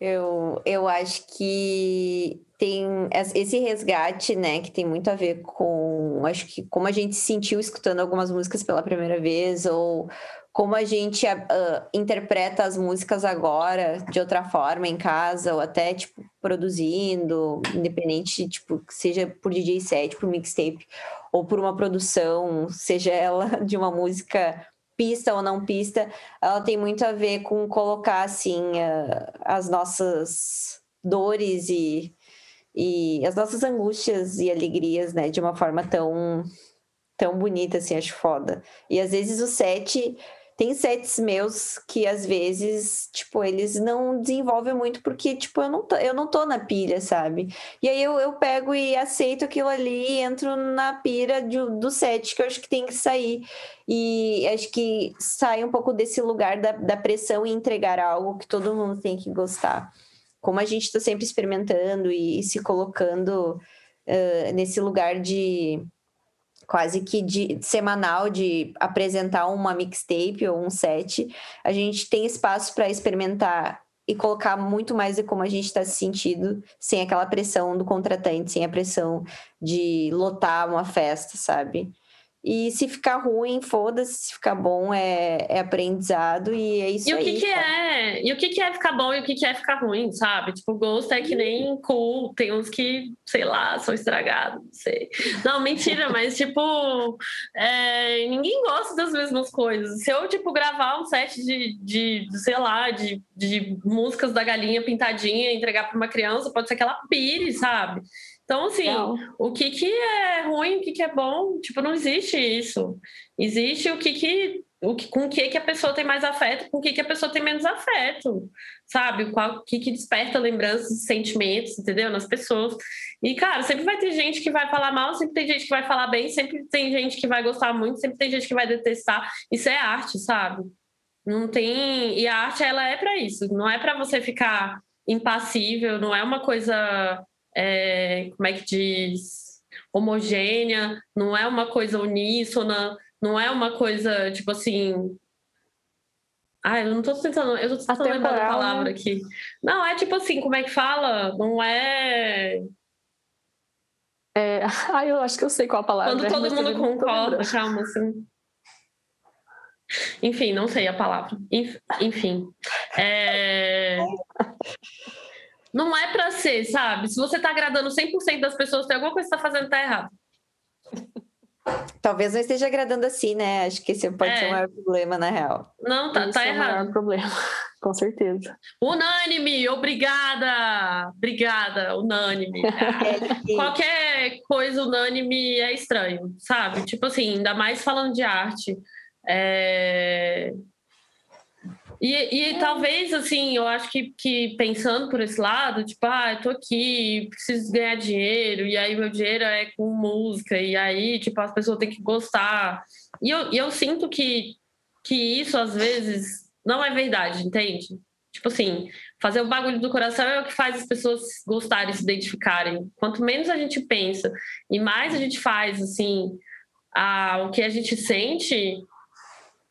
Eu, eu acho que tem esse resgate, né, que tem muito a ver com, acho que como a gente se sentiu escutando algumas músicas pela primeira vez, ou como a gente uh, interpreta as músicas agora de outra forma em casa, ou até, tipo, produzindo, independente, tipo, seja por DJ set, por mixtape, ou por uma produção, seja ela de uma música pista ou não pista, ela tem muito a ver com colocar, assim, uh, as nossas dores e, e as nossas angústias e alegrias, né, de uma forma tão tão bonita, assim, acho foda. E às vezes o set tem sets meus que às vezes, tipo, eles não desenvolvem muito porque, tipo, eu não tô, eu não tô na pilha, sabe? E aí eu, eu pego e aceito aquilo ali e entro na pira de, do set que eu acho que tem que sair. E acho que sai um pouco desse lugar da, da pressão em entregar algo que todo mundo tem que gostar. Como a gente está sempre experimentando e, e se colocando uh, nesse lugar de quase que de semanal de apresentar uma mixtape ou um set, a gente tem espaço para experimentar e colocar muito mais de como a gente está se sentindo, sem aquela pressão do contratante, sem a pressão de lotar uma festa, sabe? E se ficar ruim, foda-se, se ficar bom é, é aprendizado e é isso e o que aí. Que é, e o que, que é ficar bom e o que, que é ficar ruim, sabe? Tipo, gosto é que nem cool, tem uns que, sei lá, são estragados, não sei. Não, mentira, mas tipo, é, ninguém gosta das mesmas coisas. Se eu, tipo, gravar um set de, de, sei lá, de, de músicas da galinha pintadinha e entregar para uma criança, pode ser que ela pire, sabe? Então, assim, não. o que, que é ruim, o que, que é bom, tipo, não existe isso. Existe o que, que o que, com o que, que a pessoa tem mais afeto, com o que, que a pessoa tem menos afeto, sabe? O que, que desperta lembranças, sentimentos, entendeu? Nas pessoas. E, cara, sempre vai ter gente que vai falar mal, sempre tem gente que vai falar bem, sempre tem gente que vai gostar muito, sempre tem gente que vai detestar. Isso é arte, sabe? Não tem. E a arte, ela é para isso. Não é para você ficar impassível, não é uma coisa é, como é que diz, homogênea, não é uma coisa uníssona, não é uma coisa, tipo assim. Ah, eu não tô tentando, eu tô tentando lembrar da palavra né? aqui. Não, é tipo assim, como é que fala? Não é. É... Ah, eu acho que eu sei qual a palavra. Quando todo mundo concorda, calma, assim. Enfim, não sei a palavra. Enfim. É... Não é para ser, sabe? Se você tá agradando 100% das pessoas, tem alguma coisa que você tá fazendo que tá errado. Talvez não esteja agradando assim, né? Acho que esse pode É. ser o maior problema, na real. Não, tá, Esse tá é o maior errado. problema, com certeza. Unânime, obrigada! Obrigada, unânime. É que- Qualquer coisa unânime é estranho, sabe? Tipo assim, ainda mais falando de arte. É... E, e talvez, assim, eu acho que, que pensando por esse lado, tipo, ah, eu tô aqui, preciso ganhar dinheiro, e aí meu dinheiro é com música, e aí, tipo, as pessoas têm que gostar. E eu, e eu sinto que, que isso, às vezes, não é verdade, entende? Tipo assim, fazer o bagulho do coração é o que faz as pessoas gostarem, se identificarem. Quanto menos a gente pensa e mais a gente faz, assim, a, o que a gente sente,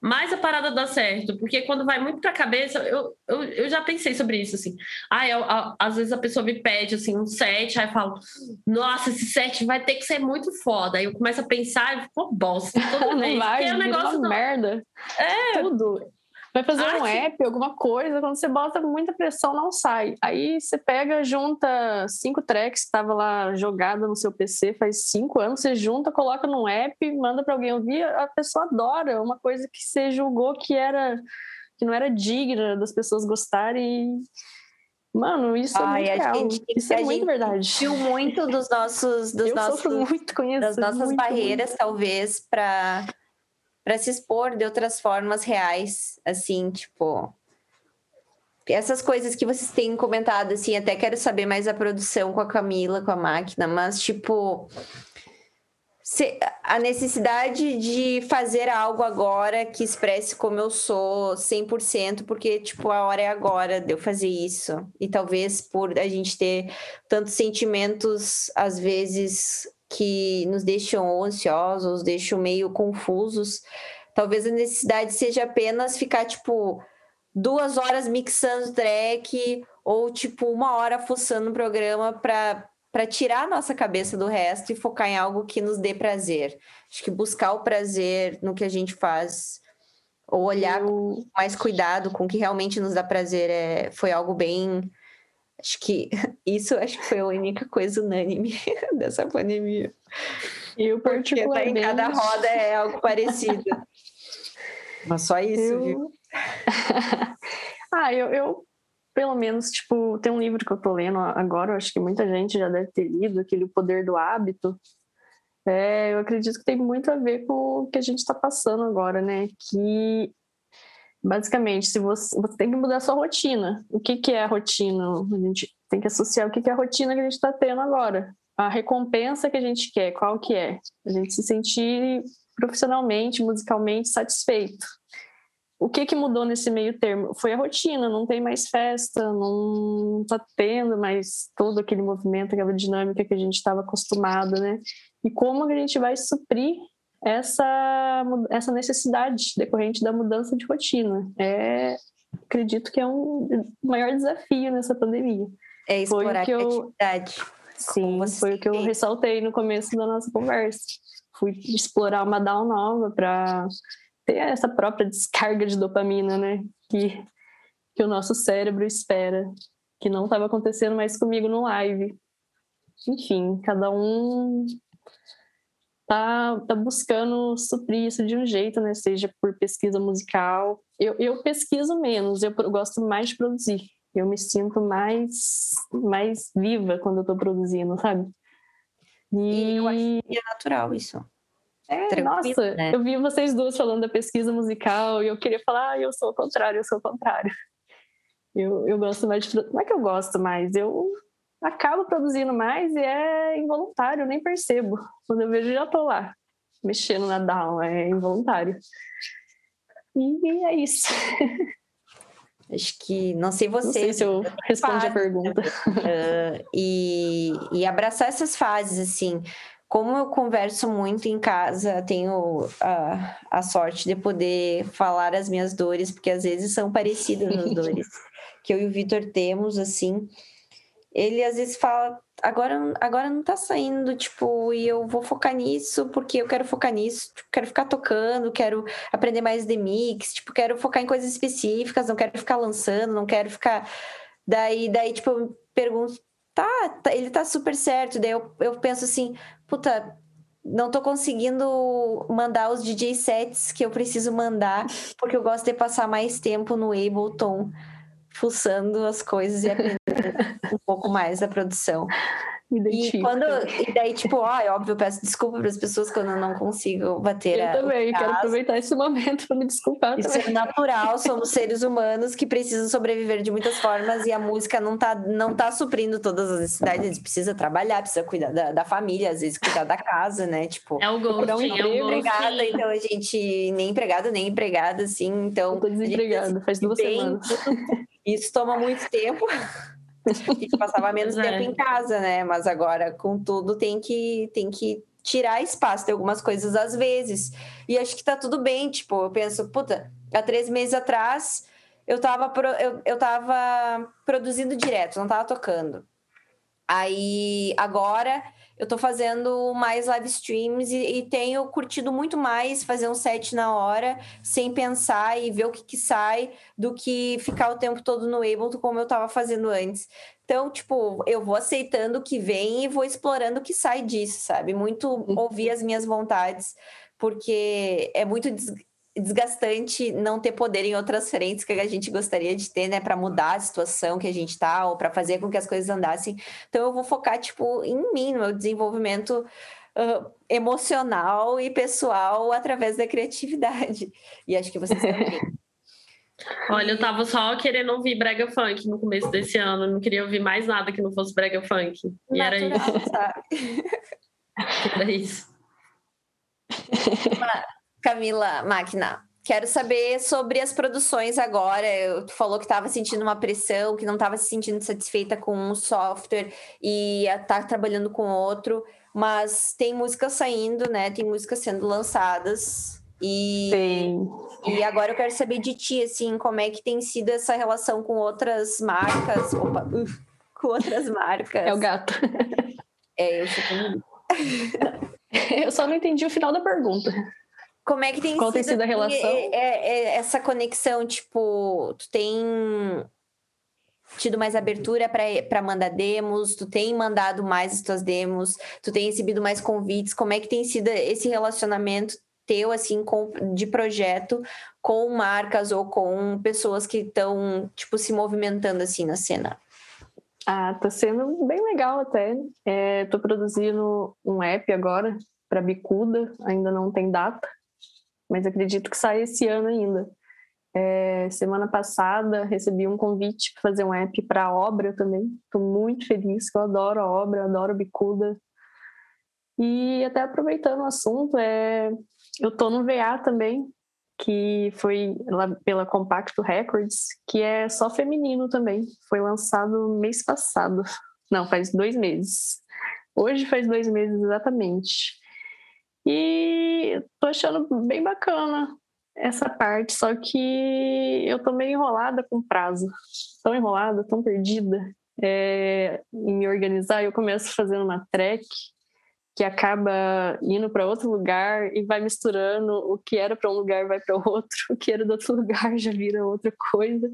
mais a parada dá certo. Porque quando vai muito pra cabeça, eu, eu, eu já pensei sobre isso, assim. Ah, eu, a- às vezes a pessoa me pede, assim, um set, aí eu falo, nossa, esse set vai ter que ser muito foda. Aí eu começo a pensar e ficou bosta toda vez. Não vai, é um negócio não- merda. É. Tudo. Vai fazer um Arte. app, alguma coisa, quando você bota muita pressão, não sai. Aí você pega, junta cinco tracks que estava lá jogada no seu PC faz cinco anos, você junta, coloca num app, manda para alguém ouvir, a pessoa adora. Uma coisa que você julgou que era que não era digna das pessoas gostarem. Mano, isso Ai, é muito real. gente- isso a é muito verdade. Viu muito dos nossos, dos Eu nossos muito das nossas muito, barreiras, talvez, para para se expor de outras formas reais, assim, tipo essas coisas que vocês têm comentado, assim, até quero saber mais a produção com a Camila, com a máquina, mas tipo a necessidade de fazer algo agora que expresse como eu sou 100%, porque tipo a hora é agora de eu fazer isso. E talvez por a gente ter tantos sentimentos às vezes que nos deixam ansiosos, deixam meio confusos. Talvez a necessidade seja apenas ficar, tipo, duas horas mixando track ou, tipo, uma hora fuçando o programa para para tirar a nossa cabeça do resto e focar em algo que nos dê prazer. Acho que buscar o prazer no que a gente faz ou olhar com Eu- mais cuidado com o que realmente nos dá prazer é, foi algo bem. Acho que isso acho que foi a única coisa unânime dessa pandemia. Eu, Porque tá em particularmente. cada roda é algo parecido. Mas só isso, viu? Eu... ah, eu, eu, pelo menos, tipo, tem um livro que eu tô lendo agora, eu acho que muita gente já deve ter lido, aquele O Poder do Hábito. É, eu acredito que tem muito a ver com o que a gente está passando agora, né? Que, basicamente, se você, você tem que mudar sua rotina. O que, que é a rotina? A gente tem que associar o que, que é a rotina que a gente está tendo agora. A recompensa que a gente quer, qual que é? A gente se sentir profissionalmente, musicalmente satisfeito. O que, que mudou nesse meio termo? Foi a rotina, não tem mais festa, não está tendo mais todo aquele movimento, aquela dinâmica que a gente estava acostumado, né? E como a gente vai suprir essa, essa necessidade decorrente da mudança de rotina? É, acredito que é um maior desafio nessa pandemia. É Foi explorar a que eu- criatividade. Sim, foi o que eu ressaltei no começo da nossa conversa. Fui explorar uma down nova para ter essa própria descarga de dopamina, né? Que, que o nosso cérebro espera, que não estava acontecendo mais comigo no live. Enfim, cada um tá, tá buscando suprir isso de um jeito, né? Seja por pesquisa musical. Eu, eu pesquiso menos, eu gosto mais de produzir. Eu me sinto mais, mais viva quando eu tô produzindo, sabe? E eu acho E, E é natural isso. é, tranquilo, nossa, né? eu vi vocês duas falando da pesquisa musical e eu queria falar, ah, eu sou o contrário, eu sou o contrário. Eu, eu gosto mais de. Não é que eu gosto mais, eu acabo produzindo mais e é involuntário, eu nem percebo. Quando eu vejo, já tô lá, mexendo na down, é involuntário. E é isso. Acho que, não sei Não sei se eu respondi a fase, pergunta. ah, e, e abraçar essas fases, assim. Como eu converso muito em casa, tenho a, a sorte de poder falar as minhas dores, porque às vezes são parecidas as dores que eu e o Vitor temos, assim. Ele às vezes fala, agora, agora não tá saindo, tipo, e eu vou focar nisso, porque eu quero focar nisso, tipo, quero ficar tocando, quero aprender mais de mix, tipo, quero focar em coisas específicas, não quero ficar lançando, não quero ficar. Daí, daí tipo, eu pergunto, tá, tá, ele tá super certo. Daí eu, eu penso assim, puta, não tô conseguindo mandar os DJ sets que eu preciso mandar, porque eu gosto de passar mais tempo no Ableton, fuçando as coisas e aprendendo um pouco mais da produção. E, quando, e daí, tipo, ó, é óbvio, eu peço desculpa para as pessoas quando eu não consigo bater eu a. Eu também, quero aproveitar esse momento para me desculpar. Isso também. é natural, somos seres humanos que precisam sobreviver de muitas formas e a música não tá, não tá suprindo todas as necessidades. A gente precisa trabalhar, precisa cuidar da, da família, às vezes cuidar da casa, né? Tipo, é o gosto, um é empregada, então a gente nem empregado, nem empregada, assim, então. Eu tô desempregada, faz duas bem, semanas. Isso toma muito tempo. A gente passava menos é. tempo em casa, né? Mas agora, com tudo, tem que, tem que tirar espaço de algumas coisas às vezes. E acho que tá tudo bem. Tipo, eu penso, puta, há três meses atrás eu tava, eu, eu tava produzindo direto, não tava tocando. Aí agora eu tô fazendo mais live streams e, e, tenho curtido muito mais fazer um set na hora, sem pensar e ver o que, que sai, do que ficar o tempo todo no Ableton como eu tava fazendo antes. Então, tipo, eu vou aceitando o que vem e vou explorando o que sai disso, sabe? Muito uhum. ouvir as minhas vontades, porque é muito desgastante não ter poder em outras frentes que a gente gostaria de ter, né, para mudar a situação que a gente tá ou para fazer com que as coisas andassem. Então eu vou focar tipo em mim, no meu desenvolvimento uh, emocional e pessoal através da criatividade. E acho que vocês também. Olha, eu tava só querendo ouvir brega funk no começo desse ano, eu não queria ouvir mais nada que não fosse brega funk. E Natural, era isso. Sabe? era isso. Camila Máquina, quero saber sobre as produções agora. Tu falou que estava sentindo uma pressão, que não estava se sentindo satisfeita com um software e está trabalhando com outro, mas tem músicas saindo, né? Tem músicas sendo lançadas. E, Sim. e agora eu quero saber de ti, assim, como é que tem sido essa relação com outras marcas? Opa, com outras marcas. É o gato. É, eu sou. Eu só não entendi o final da pergunta. Como é que tem, Qual sido, tem sido a relação? É, é, é, essa conexão, tipo, tu tem tido mais abertura para mandar demos, tu tem mandado mais as tuas demos, tu tem recebido mais convites, como é que tem sido esse relacionamento teu, assim, com, de projeto com marcas ou com pessoas que estão, tipo, se movimentando, assim, na cena? Ah, tá sendo bem legal até. É, tô produzindo um app agora para Bicuda, ainda não tem data, mas acredito que sai esse ano ainda. É, semana passada recebi um convite para fazer um app para a obra também. Estou muito feliz, que eu adoro a obra, adoro Bicuda. E até aproveitando o assunto, é, eu estou no VA também, que foi pela Compacto Records, que é só feminino também. Foi lançado mês passado. Não, faz dois meses. Hoje faz dois meses exatamente. E tô achando bem bacana essa parte, só que eu tô meio enrolada com prazo. Tão enrolada, tão perdida é, em me organizar. Eu começo fazendo uma track que acaba indo para outro lugar e vai misturando o que era para um lugar vai para outro, o que era do outro lugar já vira outra coisa.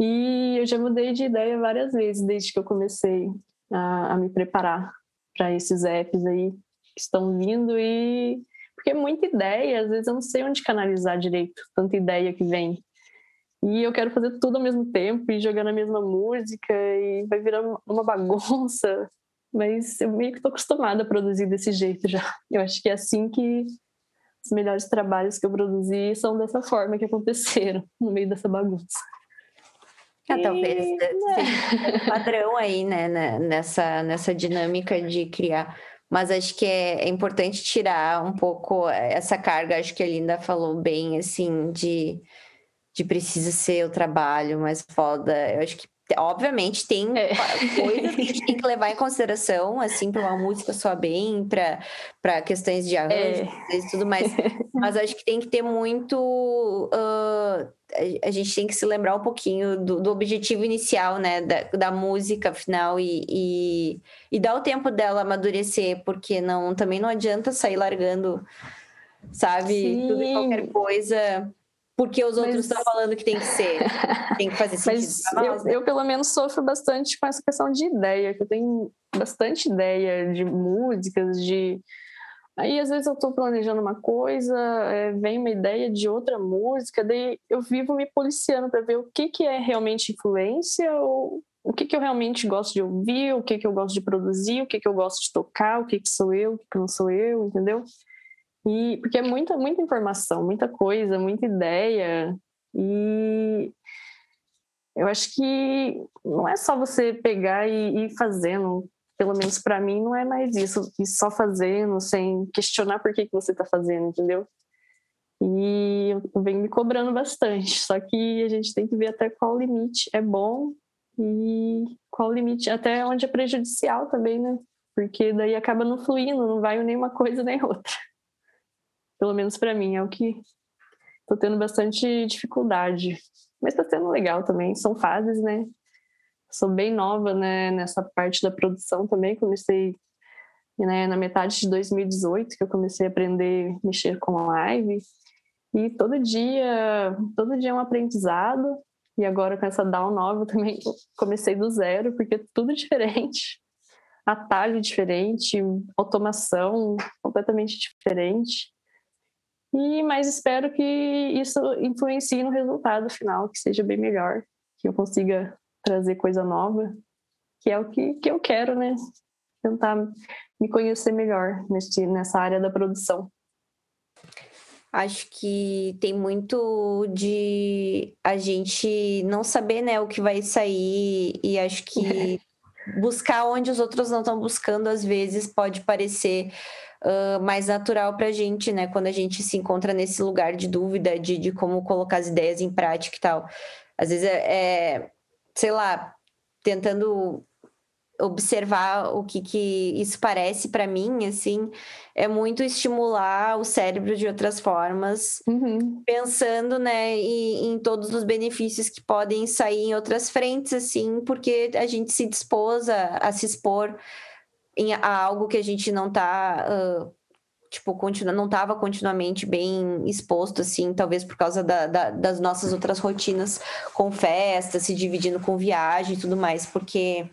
E eu já mudei de ideia várias vezes desde que eu comecei a, a me preparar para esses apps aí que estão vindo e porque é muita ideia, às vezes eu não sei onde canalizar direito, tanta ideia que vem. E eu quero fazer tudo ao mesmo tempo e jogar na mesma música e vai virar uma bagunça. Mas eu meio que estou acostumada a produzir desse jeito já. Eu acho que é assim que os melhores trabalhos que eu produzi são dessa forma que aconteceram, no meio dessa bagunça. Ah, talvez e, né? padrão aí, né, nessa, nessa dinâmica de criar mas acho que é, é, importante tirar um pouco essa carga, acho que a Linda falou bem, assim, de, de precisa ser o trabalho mais foda. Eu acho que, obviamente, tem é. coisas que a gente tem que levar em consideração, assim, para uma música soar bem, para questões de arranjo é. e tudo mais. Mas acho que tem que ter muito. Uh, a gente tem que se lembrar um pouquinho do, do objetivo inicial, né, da, da música final e, e, e, dar o tempo dela amadurecer, porque não também não adianta sair largando, sabe, Sim. tudo e qualquer coisa, porque os outros estão falando que tem que ser, tem que fazer sentido. Mas eu, né? eu, pelo menos, sofro bastante com essa questão de ideia, que eu tenho bastante ideia de músicas, de Aí, às vezes, eu estou planejando uma coisa, é, vem uma ideia de outra música, daí eu vivo me policiando para ver o que, que é realmente influência, ou o que, que eu realmente gosto de ouvir, o que, que eu gosto de produzir, o que, que eu gosto de tocar, o que, que sou eu, o que, que não sou eu, entendeu? E, porque é muita, muita informação, muita coisa, muita ideia, e eu acho que não é só você pegar e ir fazendo pelo menos para mim, não é mais isso, e só fazendo, sem questionar por que, que você está fazendo, entendeu? E eu venho me cobrando bastante, só que a gente tem que ver até qual limite é bom e qual limite, até onde é prejudicial também, né? Porque daí acaba não fluindo, não vai nem uma coisa nem outra. Pelo menos para mim, é o que tô tendo bastante dificuldade. Mas tá sendo legal também, são fases, né? sou bem nova né, nessa parte da produção também. Comecei né, na metade de 2018 que eu comecei a aprender a mexer com live. E todo dia, todo dia é um aprendizado. E agora com essa down nova também comecei do zero, porque é tudo diferente. Atalho diferente, automação completamente diferente. E mas espero que isso influencie no resultado final, que seja bem melhor, que eu consiga trazer coisa nova, que é o que, que eu quero, né? Tentar me conhecer melhor nesse, nessa área da produção. Acho que tem muito de a gente não saber, né, o que vai sair e acho que buscar onde os outros não estão buscando às vezes pode parecer uh, mais natural para a gente, né, quando a gente se encontra nesse lugar de dúvida de, de como colocar as ideias em prática e tal. Às vezes é, é sei lá, tentando observar o que, que isso parece para mim, assim, é muito estimular o cérebro de outras formas, uhum. pensando, né, em, em, todos os benefícios que podem sair em outras frentes, assim, porque a gente se dispôs a, a se expor em, a algo que a gente não está uh, tipo, continua, não estava continuamente bem exposto, assim, talvez por causa da, da, das nossas outras rotinas com festa, se dividindo com viagem e tudo mais, porque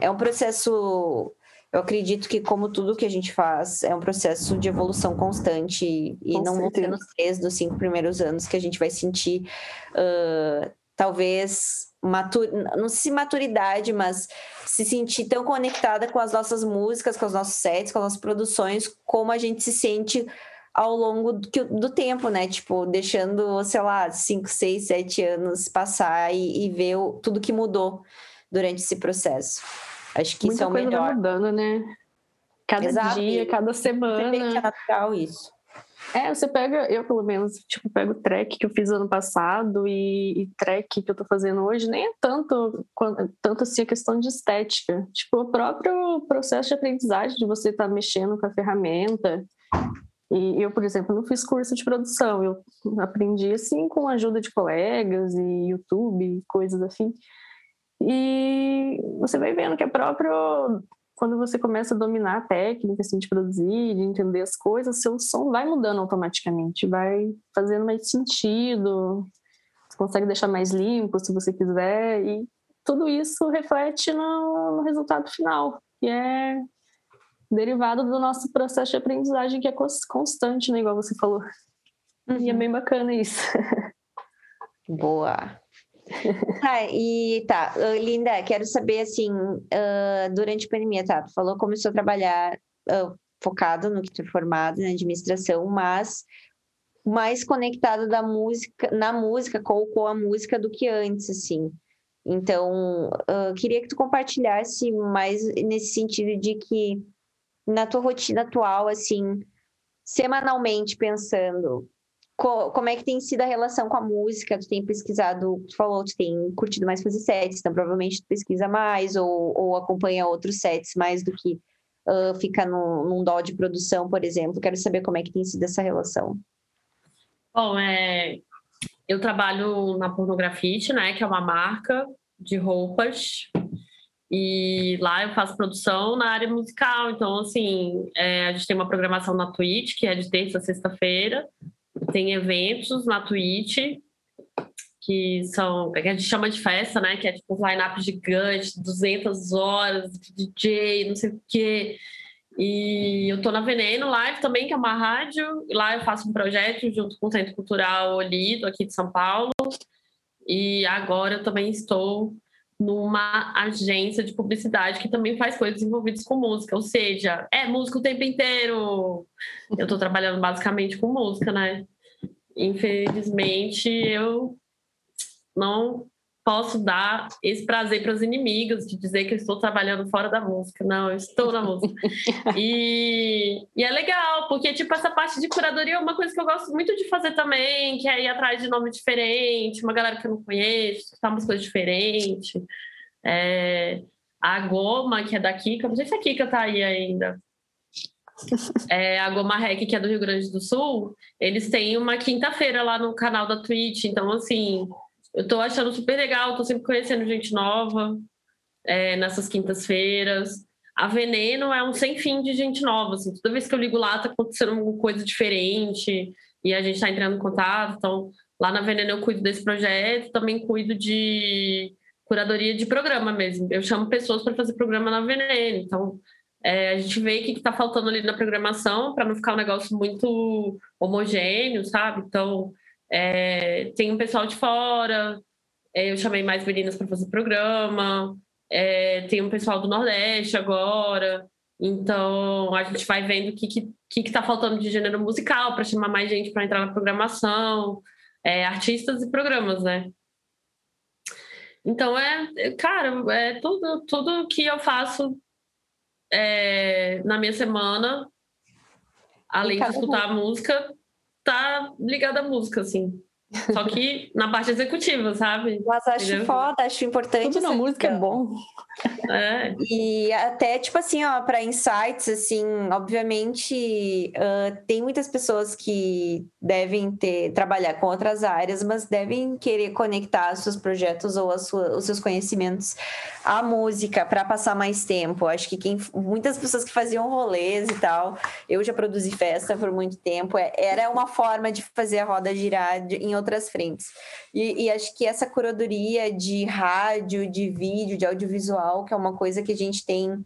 é um processo. Eu acredito que, como tudo que a gente faz, é um processo de evolução constante e com não vão ser nos três dos cinco primeiros anos que a gente vai sentir, uh, talvez, matur... não se maturidade, mas se sentir tão conectada com as nossas músicas, com os nossos sets, com as nossas produções, como a gente se sente ao longo do, do tempo, né? Tipo, deixando, sei lá, cinco, seis, sete anos passar e, e ver o, tudo que mudou durante esse processo. Acho que Muita isso é o melhor. Vai mudando, né? Cada Exato. dia, cada semana. Vê que é natural isso. É, você pega, eu pelo menos, tipo, pego track que eu fiz ano passado e, e track que eu tô fazendo hoje, nem é tanto, tanto assim a questão de estética. Tipo, o próprio processo de aprendizagem de você estar tá mexendo com a ferramenta. E eu, por exemplo, não fiz curso de produção, eu aprendi assim com a ajuda de colegas e YouTube, coisas assim. E você vai vendo que é próprio quando você começa a dominar a técnica assim, de produzir, de entender as coisas, seu som vai mudando automaticamente, vai fazendo mais sentido, você consegue deixar mais limpo se você quiser, e tudo isso reflete no, no resultado final, que é derivado do nosso processo de aprendizagem, que é constante, né, igual você falou. Uhum. E é uhum. bem bacana isso. Boa. Ah, e tá, Linda, quero saber assim, uh, durante a pandemia, tá? Tu falou começou a trabalhar uh, focado no que tu é formado na administração, mas mais conectado da música, na música, com, com a música do que antes, assim. Então, uh, queria que tu compartilhasse mais nesse sentido de que na tua rotina atual, assim, semanalmente pensando, como é que tem sido a relação com a música? Tu tem pesquisado, tu falou, tu tem curtido mais fazer sets, então provavelmente tu pesquisa mais ou, ou acompanha outros sets mais do que uh, fica no, num dó de produção, por exemplo. Quero saber como é que tem sido essa relação. Bom, é, eu trabalho na Pornografite, né, que é uma marca de roupas, e lá eu faço produção na área musical. Então, assim, é, a gente tem uma programação na Twitch, que é de terça a sexta-feira, tem eventos na Twitch que são que a gente chama de festa, né? Que é tipo um line-up gigante, 200 horas de DJ, não sei o quê. E eu tô na Veneno Live também, que é uma rádio. Lá eu faço um projeto junto com o Centro Cultural Olido, aqui de São Paulo. E agora eu também estou numa agência de publicidade que também faz coisas envolvidas com música, ou seja, é música o tempo inteiro. Eu estou trabalhando basicamente com música, né? Infelizmente, eu não posso dar esse prazer para os inimigos de dizer que eu estou trabalhando fora da música. Não, eu estou na música. e, e é legal, porque tipo essa parte de curadoria é uma coisa que eu gosto muito de fazer também, que é ir atrás de nome diferente, uma galera que eu não conheço, escutar umas coisas diferentes. É, a Goma, que é da Kika, não sei se a Kika tá aí ainda. É, a Goma Rec, que é do Rio Grande do Sul, eles têm uma quinta-feira lá no canal da Twitch. Então, assim, eu tô achando super legal, tô sempre conhecendo gente nova é, nessas quintas-feiras. A Veneno é um sem fim de gente nova, assim, toda vez que eu ligo lá tá acontecendo alguma coisa diferente e a gente tá entrando em contato, então lá na Veneno eu cuido desse projeto, também cuido de curadoria de programa mesmo. Eu chamo pessoas para fazer programa na Veneno, então é, a gente vê o que está faltando ali na programação para não ficar um negócio muito homogêneo, sabe? Então é, tem um pessoal de fora, é, eu chamei mais meninas para fazer programa, é, tem um pessoal do Nordeste agora. Então, a gente vai vendo o que está que, que tá faltando de gênero musical para chamar mais gente para entrar na programação, é, artistas e programas, né? Então, é, cara, é tudo, tudo que eu faço é, na minha semana, além de escutar a música, tá ligado à música, assim. Só que na parte executiva, sabe? Mas acho Entendeu? foda, acho importante. Tudo na música é bom. É. E até, tipo assim, ó, para insights, assim, obviamente, uh, tem muitas pessoas que devem ter, trabalhar com outras áreas, mas devem querer conectar seus projetos ou sua, os seus conhecimentos à música para passar mais tempo. Acho que quem, muitas pessoas que faziam rolês e tal, eu já produzi festa por muito tempo, é, era uma forma de fazer a roda girar de, em outras frentes. E, e, acho que essa curadoria de rádio, de vídeo, de audiovisual, que é uma coisa que a gente tem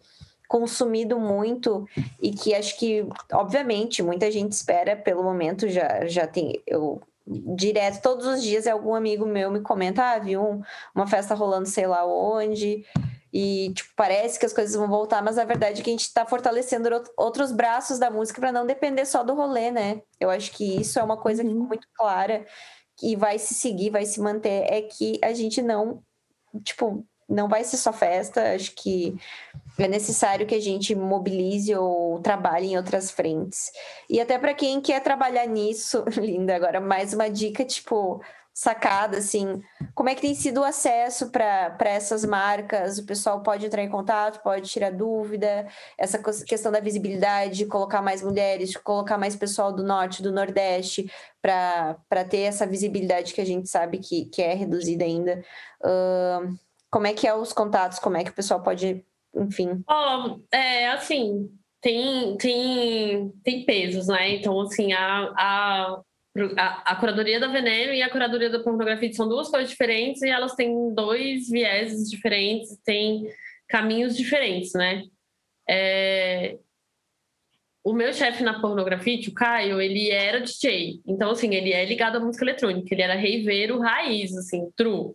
consumido muito e que acho que, obviamente, muita gente espera pelo momento, já, já tem. Eu direto, todos os dias, algum amigo meu me comenta: ah, viu um, uma festa rolando sei lá onde. E, tipo, parece que as coisas vão voltar, mas a verdade é que a gente está fortalecendo outros braços da música para não depender só do rolê, né? Eu acho que isso é uma coisa que ficou uhum. muito clara que vai se seguir, vai se manter, é que a gente não, tipo, não vai ser só festa, acho que é necessário que a gente mobilize ou trabalhe em outras frentes. E até para quem quer trabalhar nisso, linda, agora mais uma dica, tipo, sacada, assim, como é que tem sido o acesso para essas marcas? O pessoal pode entrar em contato, pode tirar dúvida, essa questão da visibilidade, colocar mais mulheres, colocar mais pessoal do norte, do nordeste, para ter essa visibilidade que a gente sabe que, que é reduzida ainda. Uh, como é que é os contatos? Como é que o pessoal pode, enfim? Oh, é assim, tem, tem, tem pesos, né? Então, assim, a, a a, a, curadoria da veneno e a curadoria da pornografia são duas coisas diferentes e elas têm dois vieses diferentes, têm caminhos diferentes, né? É... O meu chefe na pornografia, o Caio, ele era DJ. Então, assim, ele é ligado à música eletrônica. Ele era reiveiro raiz, assim, true.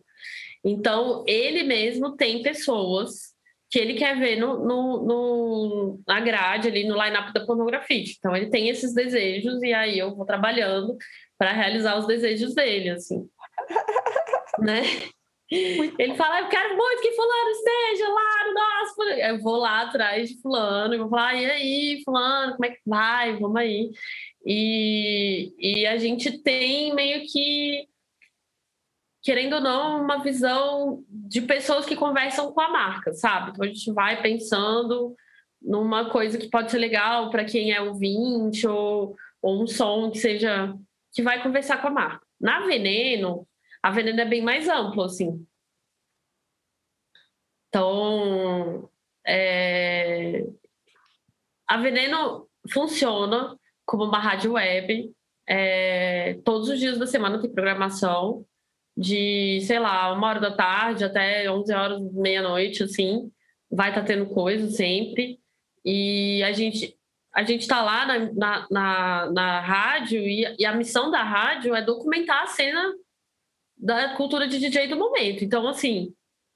Então, ele mesmo tem pessoas que ele quer ver no, no, no na grade, ali no line-up da pornografia. Então, ele tem esses desejos e aí eu vou trabalhando para realizar os desejos dele, assim. né? Ele fala, eu quero muito que fulano esteja lá no nosso... Eu vou lá atrás de fulano, e vou falar, e aí, fulano, como é que vai? Vamos aí. E, e a gente tem meio que querendo ou não, uma visão de pessoas que conversam com a marca, sabe? Então a gente vai pensando numa coisa que pode ser legal para quem é ouvinte ou, ou um som que seja que vai conversar com a marca. Na Veneno, a Veneno é bem mais amplo, assim. Então, é... a Veneno funciona como uma rádio web. É... Todos os dias da semana tem programação de, sei lá, uma hora da tarde até 11 horas, meia-noite, assim, vai estar tá tendo coisa sempre. E a gente a gente está lá na, na, na, na rádio e, e, a missão da rádio é documentar a cena da cultura de DJ do momento. Então, assim,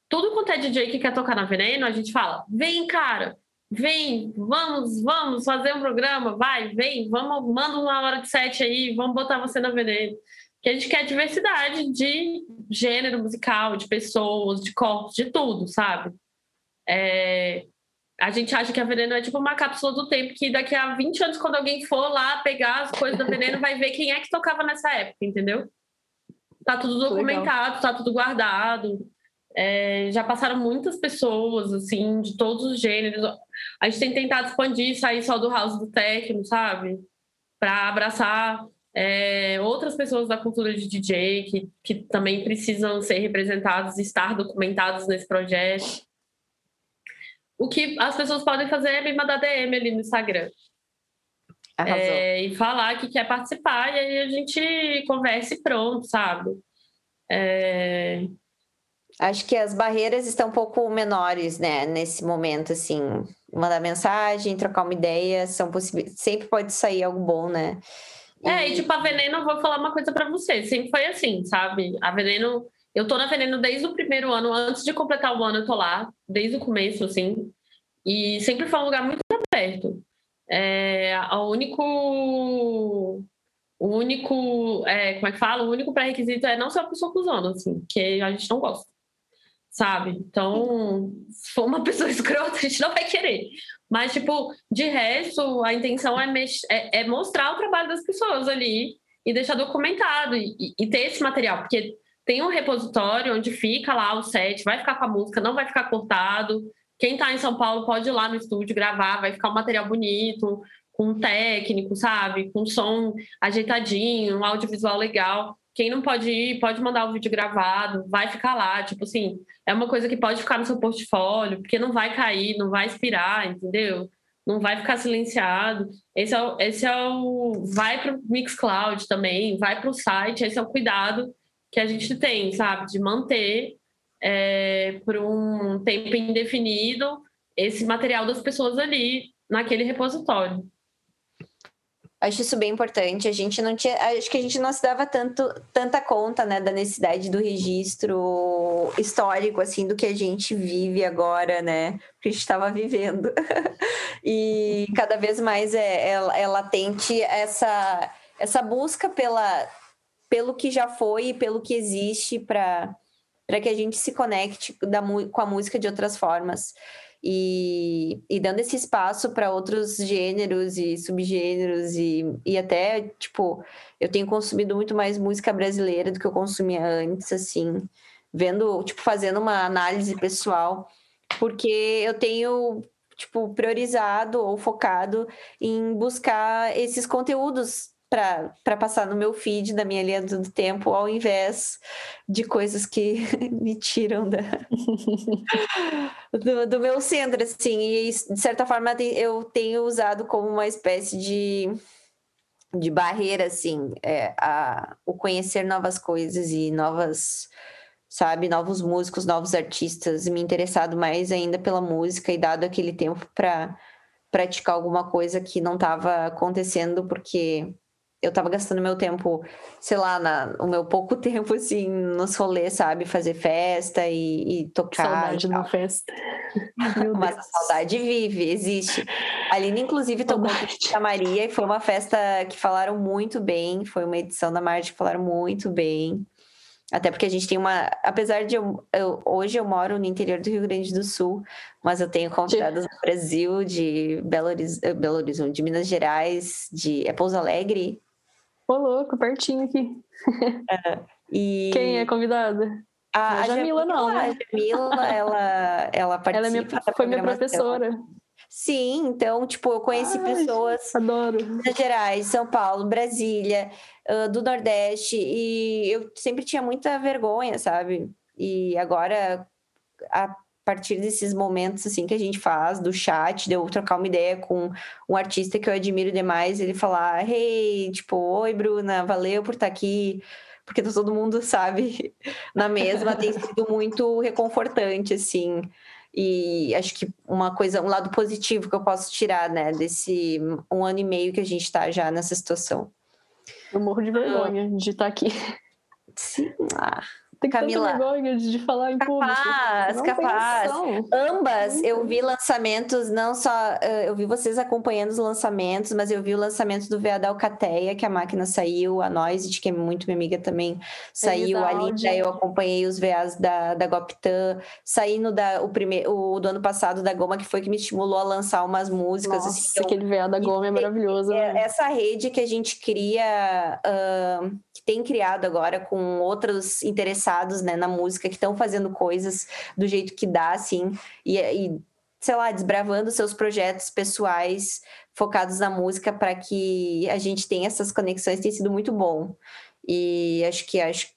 tudo quanto é DJ que quer tocar na Veneno, a gente fala: vem, cara, vem, vamos, vamos fazer um programa, vai, vem, vamos, manda uma hora de sete aí, vamos botar você na Veneno. Que a gente quer diversidade de gênero musical, de pessoas, de corpos, de tudo, sabe? É, a gente acha que a Veneno é tipo uma cápsula do tempo, que daqui a 20 anos, quando alguém for lá pegar as coisas da Veneno, vai ver quem é que tocava nessa época, entendeu? Tá tudo documentado, Legal. tá tudo guardado. É, já passaram muitas pessoas, assim, de todos os gêneros. A gente tem tentado expandir, sair só do house do techno, sabe? Para abraçar é, outras pessoas da cultura de DJ que, que também precisam ser representadas e estar documentadas nesse projeto o que as pessoas podem fazer é me mandar DM ali no Instagram. É, e falar que quer participar, e aí a gente conversa e pronto, sabe? É... Acho que as barreiras estão um pouco menores, né, nesse momento, assim. Mandar mensagem, trocar uma ideia, são. Sempre pode sair algo bom, né? É, e tipo, a Veneno, eu vou falar uma coisa para você, sempre foi assim, sabe? A Veneno eu tô na Veneno desde o primeiro ano, antes de completar o ano, eu tô lá, desde o começo, assim. E sempre foi um lugar muito perto. É, o único. O único. É, como é que fala? O único pré-requisito é não ser uma pessoa cuzona, assim, que a gente não gosta. Sabe? Então, se for uma pessoa escrota, a gente não vai querer. Mas, tipo, de resto, a intenção é, é, é mostrar o trabalho das pessoas ali e deixar documentado e, e, ter esse material, porque tem um repositório onde fica lá o set, vai ficar com a música, não vai ficar cortado. Quem está em São Paulo pode ir lá no estúdio gravar, vai ficar um material bonito, com um técnico, sabe? Com som ajeitadinho, um audiovisual legal. Quem não pode ir, pode mandar o vídeo gravado, vai ficar lá. Tipo assim, é uma coisa que pode ficar no seu portfólio, porque não vai cair, não vai expirar, entendeu? Não vai ficar silenciado. Esse é o. Esse é o vai para o Mixcloud também, vai para o site, esse é o cuidado que a gente tem, sabe? De manter é, por um tempo indefinido esse material das pessoas ali naquele repositório. Acho isso bem importante. A gente não tinha, acho que a gente não se dava tanto, tanta conta, né, da necessidade do registro histórico, assim, do que a gente vive agora, né, que a gente estava vivendo. e cada vez mais é, é, é latente essa, essa busca pela, pelo que já foi e pelo que existe para para que a gente se conecte da, com a música de outras formas. E, e dando esse espaço para outros gêneros e subgêneros e, e até, tipo, eu tenho consumido muito mais música brasileira do que eu consumia antes, assim, vendo, tipo, fazendo uma análise pessoal, porque eu tenho, tipo, priorizado ou focado em buscar esses conteúdos para passar no meu feed da minha linha do tempo, ao invés de coisas que me tiram da, do, do, meu centro, assim. E, de certa forma, eu tenho usado como uma espécie de, de barreira, assim, é, a, o conhecer novas coisas e novas, sabe, novos músicos, novos artistas, me interessado mais ainda pela música e dado aquele tempo para praticar alguma coisa que não estava acontecendo, porque eu tava gastando meu tempo, sei lá, na, o meu pouco tempo, assim, nos rolês, sabe? Fazer festa e, e tocar. Saudade de uma festa. Mas a saudade vive, existe. A Aline, inclusive, tocou com a Maria e foi uma festa que falaram muito bem. Foi uma edição da Marte que falaram muito bem. Até porque a gente tem uma. Apesar de eu, eu, Hoje eu moro no interior do Rio Grande do Sul, mas eu tenho convidados do Brasil, de Belo, Horiz... Belo Horizonte, de Minas Gerais, de é Pouso Alegre, Ô, louco, pertinho aqui. É, e... Quem é convidada? A, a Jamila, não, né? A Jamila, ela, ela participa. Ela é minha, foi minha professora. Sim, então, tipo, eu conheci Ai, pessoas adoro. Minas Gerais, São Paulo, Brasília, do Nordeste, e eu sempre tinha muita vergonha, sabe? E agora, a partir desses momentos assim que a gente faz do chat, de eu trocar uma ideia com um artista que eu admiro demais, ele falar, hey, tipo, oi Bruna, valeu por estar aqui, porque todo mundo sabe na mesma, tem sido muito reconfortante, assim. E acho que uma coisa, um lado positivo que eu posso tirar, né, desse um ano e meio que a gente está já nessa situação. Eu morro de vergonha de estar aqui. Sim. Ah. Tem Camila. vergonha de, falar em público. Capaz, capaz. Ambas, eu vi lançamentos, não só. eh, eu vi vocês acompanhando os lançamentos, mas eu vi o lançamento do VA da Alcateia, que a máquina saiu, a Noise, que é muito minha amiga também, saiu. A. Linda, eu acompanhei os VAs da, da Goptan, saindo da, o, primeiro, o do ano passado da Goma, que foi que me estimulou a lançar umas músicas. Nossa, assim, então, aquele VA da Goma é maravilhoso. é, né? essa rede que a gente cria, ahn, que tem criado agora com outros interessados né, na música, que estão fazendo coisas do jeito que dá, assim, e, e, sei lá, desbravando seus projetos pessoais focados na música para que a gente tenha essas conexões, tem sido muito bom. E acho que acho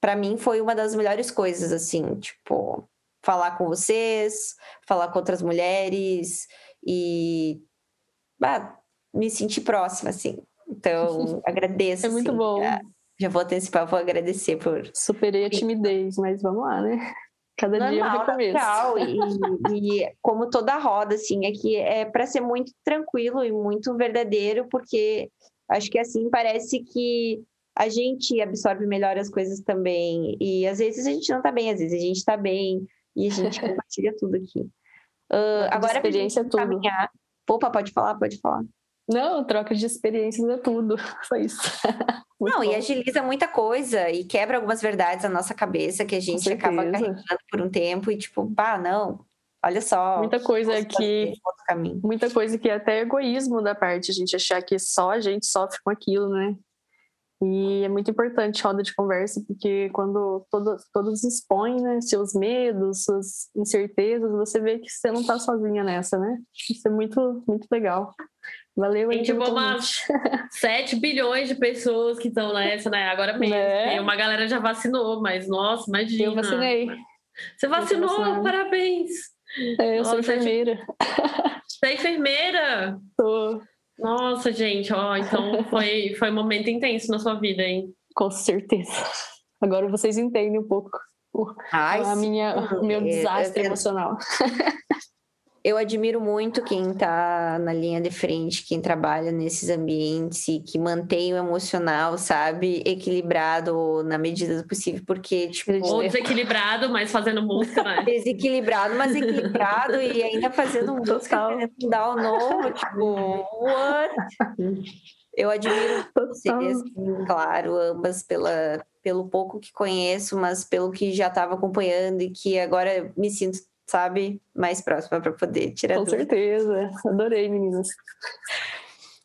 para mim foi uma das melhores coisas, assim, tipo, falar com vocês, falar com outras mulheres e bah, me sentir próxima, assim. Então, agradeço. É muito assim, bom. Já, já vou antecipar, vou agradecer por. Superei a timidez, mas vamos lá, né? Cada dia é um Normal, recomeço. natural. E, e como toda roda, assim, é que é para ser muito tranquilo e muito verdadeiro, porque acho que assim parece que a gente absorve melhor as coisas também. E às vezes a gente não tá bem, às vezes a gente tá bem e a gente compartilha tudo aqui. De agora, pra gente experiência é tudo. encaminhar- Opa, pode falar, pode falar. Não, troca de experiências é tudo. Só isso. Muito Não, e bom. agiliza muita coisa e quebra algumas verdades na nossa cabeça que a gente acaba carregando por um tempo e tipo, pá, não, olha só. Muita coisa que muita coisa que é até egoísmo da parte, a gente achar que só a gente sofre com aquilo, né? E é muito importante roda de conversa, porque quando todos, todos expõem né, seus medos, suas incertezas, você vê que você não tá sozinha nessa, né? Isso é muito, muito legal. Valeu, Tem aí tipo umas convite. 7 bilhões de pessoas que estão nessa, né? Agora mesmo. Né? E uma galera já vacinou, mas nossa, imagina. Eu vacinei. Você vacinou, parabéns. É, eu sou Nossa, enfermeira. Você é enfermeira? Tô, Nossa, gente, ó, então foi, foi um momento intenso na sua vida, hein? com certeza. Agora vocês entendem um pouco o- Ai, a sim. minha, o meu É, desastre eu- emocional. Eu admiro muito quem tá na linha de frente, quem trabalha nesses ambientes e que mantém o emocional, sabe, equilibrado na medida do possível, porque, tipo, Ou desequilibrado, mas fazendo música, né? desequilibrado, mas equilibrado e ainda fazendo música, um down novo, tipo, what? Eu admiro vocês, claro, ambas pela, pelo pouco que conheço, mas pelo que já estava acompanhando e que agora me sinto, sabe, mais próxima para poder tirar Com dúvida. certeza. Adorei, meninas.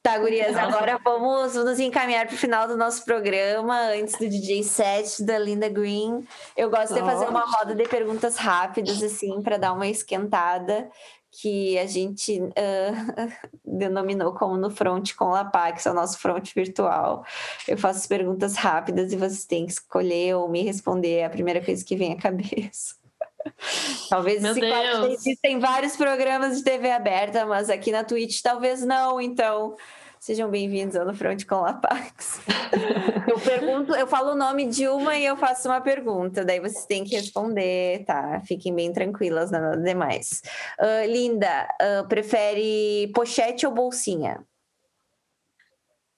Tá, gurias, Nossa. agora vamos nos encaminhar para o final do nosso programa, antes do DJ set da Linda Green. Eu gosto de fazer uma roda de perguntas rápidas, assim, para dar uma esquentada, que a gente ah, denominou como no front com Lapax, é o nosso front virtual. Eu faço as perguntas rápidas e vocês têm que escolher ou me responder a primeira coisa que vem à cabeça. Talvez Meu esse quadro- existem vários programas de TV aberta, mas aqui na Twitch talvez não, então sejam bem-vindos ao No Front com Lapax. eu pergunto, eu falo o nome de uma e eu faço uma pergunta, daí vocês têm que responder, tá? Fiquem bem tranquilas, nada demais. Ah, Linda, ah, prefere pochete ou bolsinha?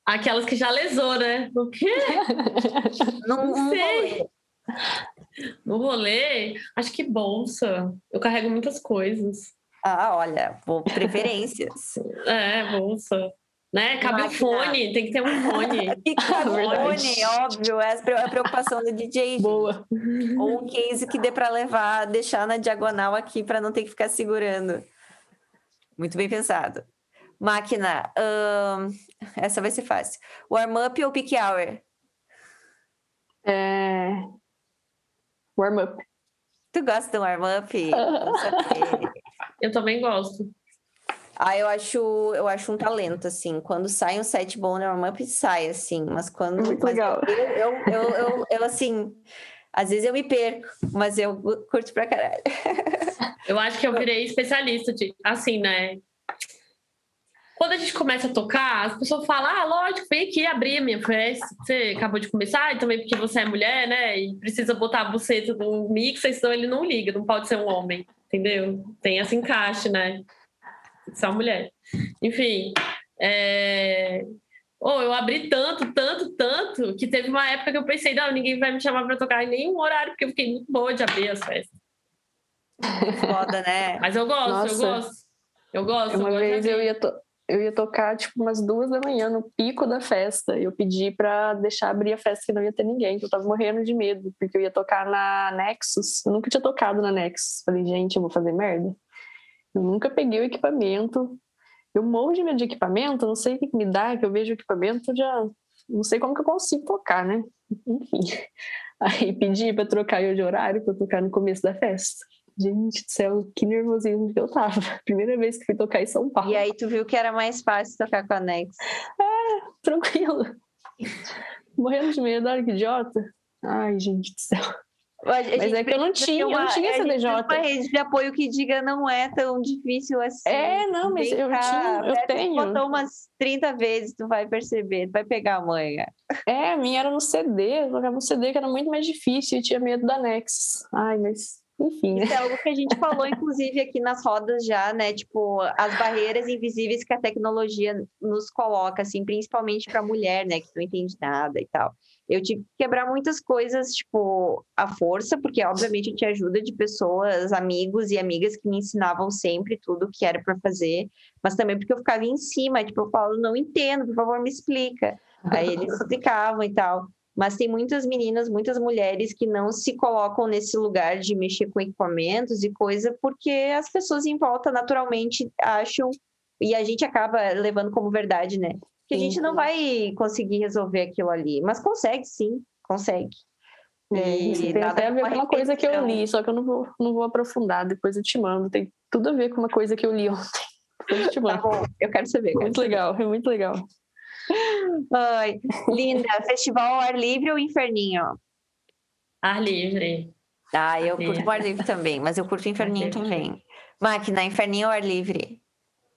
Aquelas que já lesou, né? O quê? Não, Não sei. No rolê, acho que bolsa. Eu carrego muitas coisas. Ah, olha, vou preferências. É, bolsa. Né? Cabe um Máquina. fone, tem que ter um fone. Fica Verdade. fone, óbvio, é a preocupação do DJ. Boa. Ou um case que dê para levar, deixar na diagonal aqui para não ter que ficar segurando. Muito bem pensado. Máquina, ahn, essa vai ser fácil. Warm-up ou peak hour? É... Warm up. Tu gosta do warm-up? Eu também gosto. ah, eu acho, eu acho um talento, assim. Quando sai um set bom no warm-up, sai, assim. Mas quando. Muito mas legal. Eu, eu, eu, eu, eu, assim. Às vezes eu me perco, mas eu curto pra caralho. Eu acho que eu virei especialista de, assim, né? Quando a gente começa a tocar, as pessoas falam: ah, lógico, vem aqui abrir a minha festa. Você acabou de começar, e também porque você é mulher, né? E precisa botar a buceta no mixer, senão ele não liga, não pode ser um homem. entendeu? Tem esse encaixe, né? Só mulher. Enfim, é... Oh, eu abri tanto, tanto, tanto, que teve uma época que eu pensei, não, ninguém vai me chamar para tocar em nenhum horário, porque eu fiquei muito boa de abrir as festas. Foda, né? Mas eu gosto, Nossa. eu gosto. Eu gosto. Uma eu vez eu ia, to eu ia tocar tipo umas duas da manhã no pico da festa. Eu pedi para deixar abrir a festa que não ia ter ninguém, que eu tava morrendo de medo, porque eu ia tocar na Nexus. Eu nunca tinha tocado na Nexus. Falei, gente, eu vou fazer merda. Eu nunca peguei o equipamento. Eu morro de medo de equipamento, não sei o que me dá, que eu vejo o equipamento, já não sei como que eu consigo tocar, né? Enfim. Aí pedi para trocar eu de horário para tocar no começo da festa. Gente do céu, que nervosismo que eu tava. Primeira vez que fui tocar em São Paulo. E aí tu viu que era mais fácil tocar com a Nex. É, tranquilo. Morrendo de medo, olha que idiota. Ai, gente do céu. Mas é que eu não tinha, uma, eu não tinha CDJ. Uma rede de apoio que diga não é tão difícil assim. É, não, mas eu cá, tinha, eu tenho. botou umas 30 vezes, tu vai perceber, tu vai pegar a manha. É, a minha era no CD, eu tocava no CD que era muito mais difícil, eu tinha medo da Nex. Ai, mas enfim. Isso é algo que a gente falou, inclusive, aqui nas rodas já, né? Tipo, as barreiras invisíveis que a tecnologia nos coloca, assim, principalmente para mulher, né? Que não entende nada e tal. Eu tive que quebrar muitas coisas, tipo, à força, porque obviamente eu tinha ajuda de pessoas, amigos e amigas que me ensinavam sempre tudo o que era para fazer, mas também porque eu ficava em cima, tipo, eu falo, não entendo, por favor, me explica. Aí eles explicavam e tal mas tem muitas meninas, muitas mulheres que não se colocam nesse lugar de mexer com equipamentos e coisa, porque as pessoas em volta naturalmente acham, e a gente acaba levando como verdade, né? Que a gente não vai conseguir resolver aquilo ali, mas consegue sim, consegue. E tem até a ver com uma coisa que eu li, só que eu não vou, não vou aprofundar, depois eu te mando. Tem tudo a ver com uma coisa que eu li ontem. Eu te mando. Tá bom, eu quero saber. Quero muito saber. legal, é muito legal. Ai, linda. Festival ar livre ou inferninho? Ar livre. Ah, eu curto o ar livre também, mas eu curto inferninho também. Máquina, inferninho ou ar livre?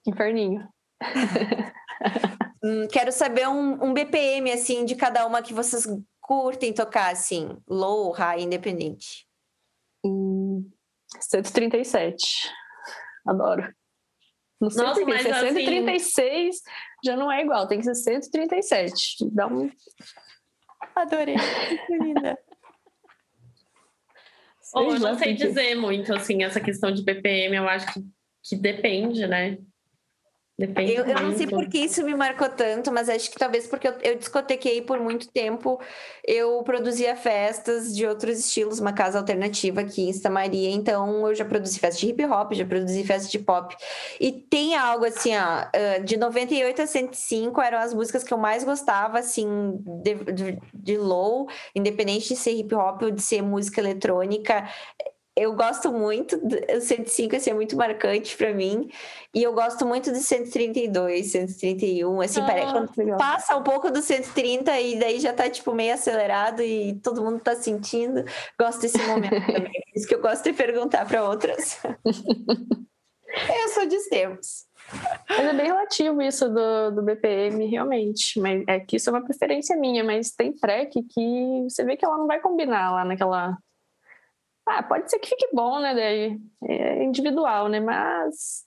Inferninho. hum, quero saber um, um BPM, assim, de cada uma que vocês curtem tocar, assim. Low, high, independente. Hum, 137. Adoro. Não sei Nossa, mas 136 assim... já não é igual, tem que ser 137. Dá um. Adorei. linda. Oh, eu não sei dizer muito, assim, essa questão de BPM, eu acho que, que depende, né? Depende eu, eu não sei por que isso me marcou tanto, mas acho que talvez porque eu, eu discotequei por muito tempo. Eu produzia festas de outros estilos, uma casa alternativa aqui em Samaria. Então, eu já produzi festa de hip hop, já produzi festa de pop. E tem algo assim, ó, de 98 a 105 eram as músicas que eu mais gostava, assim, de, de, de low, independente de ser hip hop ou de ser música eletrônica eu gosto muito, o 105 assim, é muito marcante para mim, e eu gosto muito do 132, 131, assim, ah, parece, quando passa um pouco do 130 e daí já tá, tipo, meio acelerado e todo mundo tá sentindo, gosto desse momento também, isso que eu gosto de perguntar para outras. eu sou de tempos. Mas é bem relativo isso do, do BPM, realmente. Mas é que isso é uma preferência minha, mas tem track que você vê que ela não vai combinar lá naquela ah, pode ser que fique bom, né? Daí é individual, né? Mas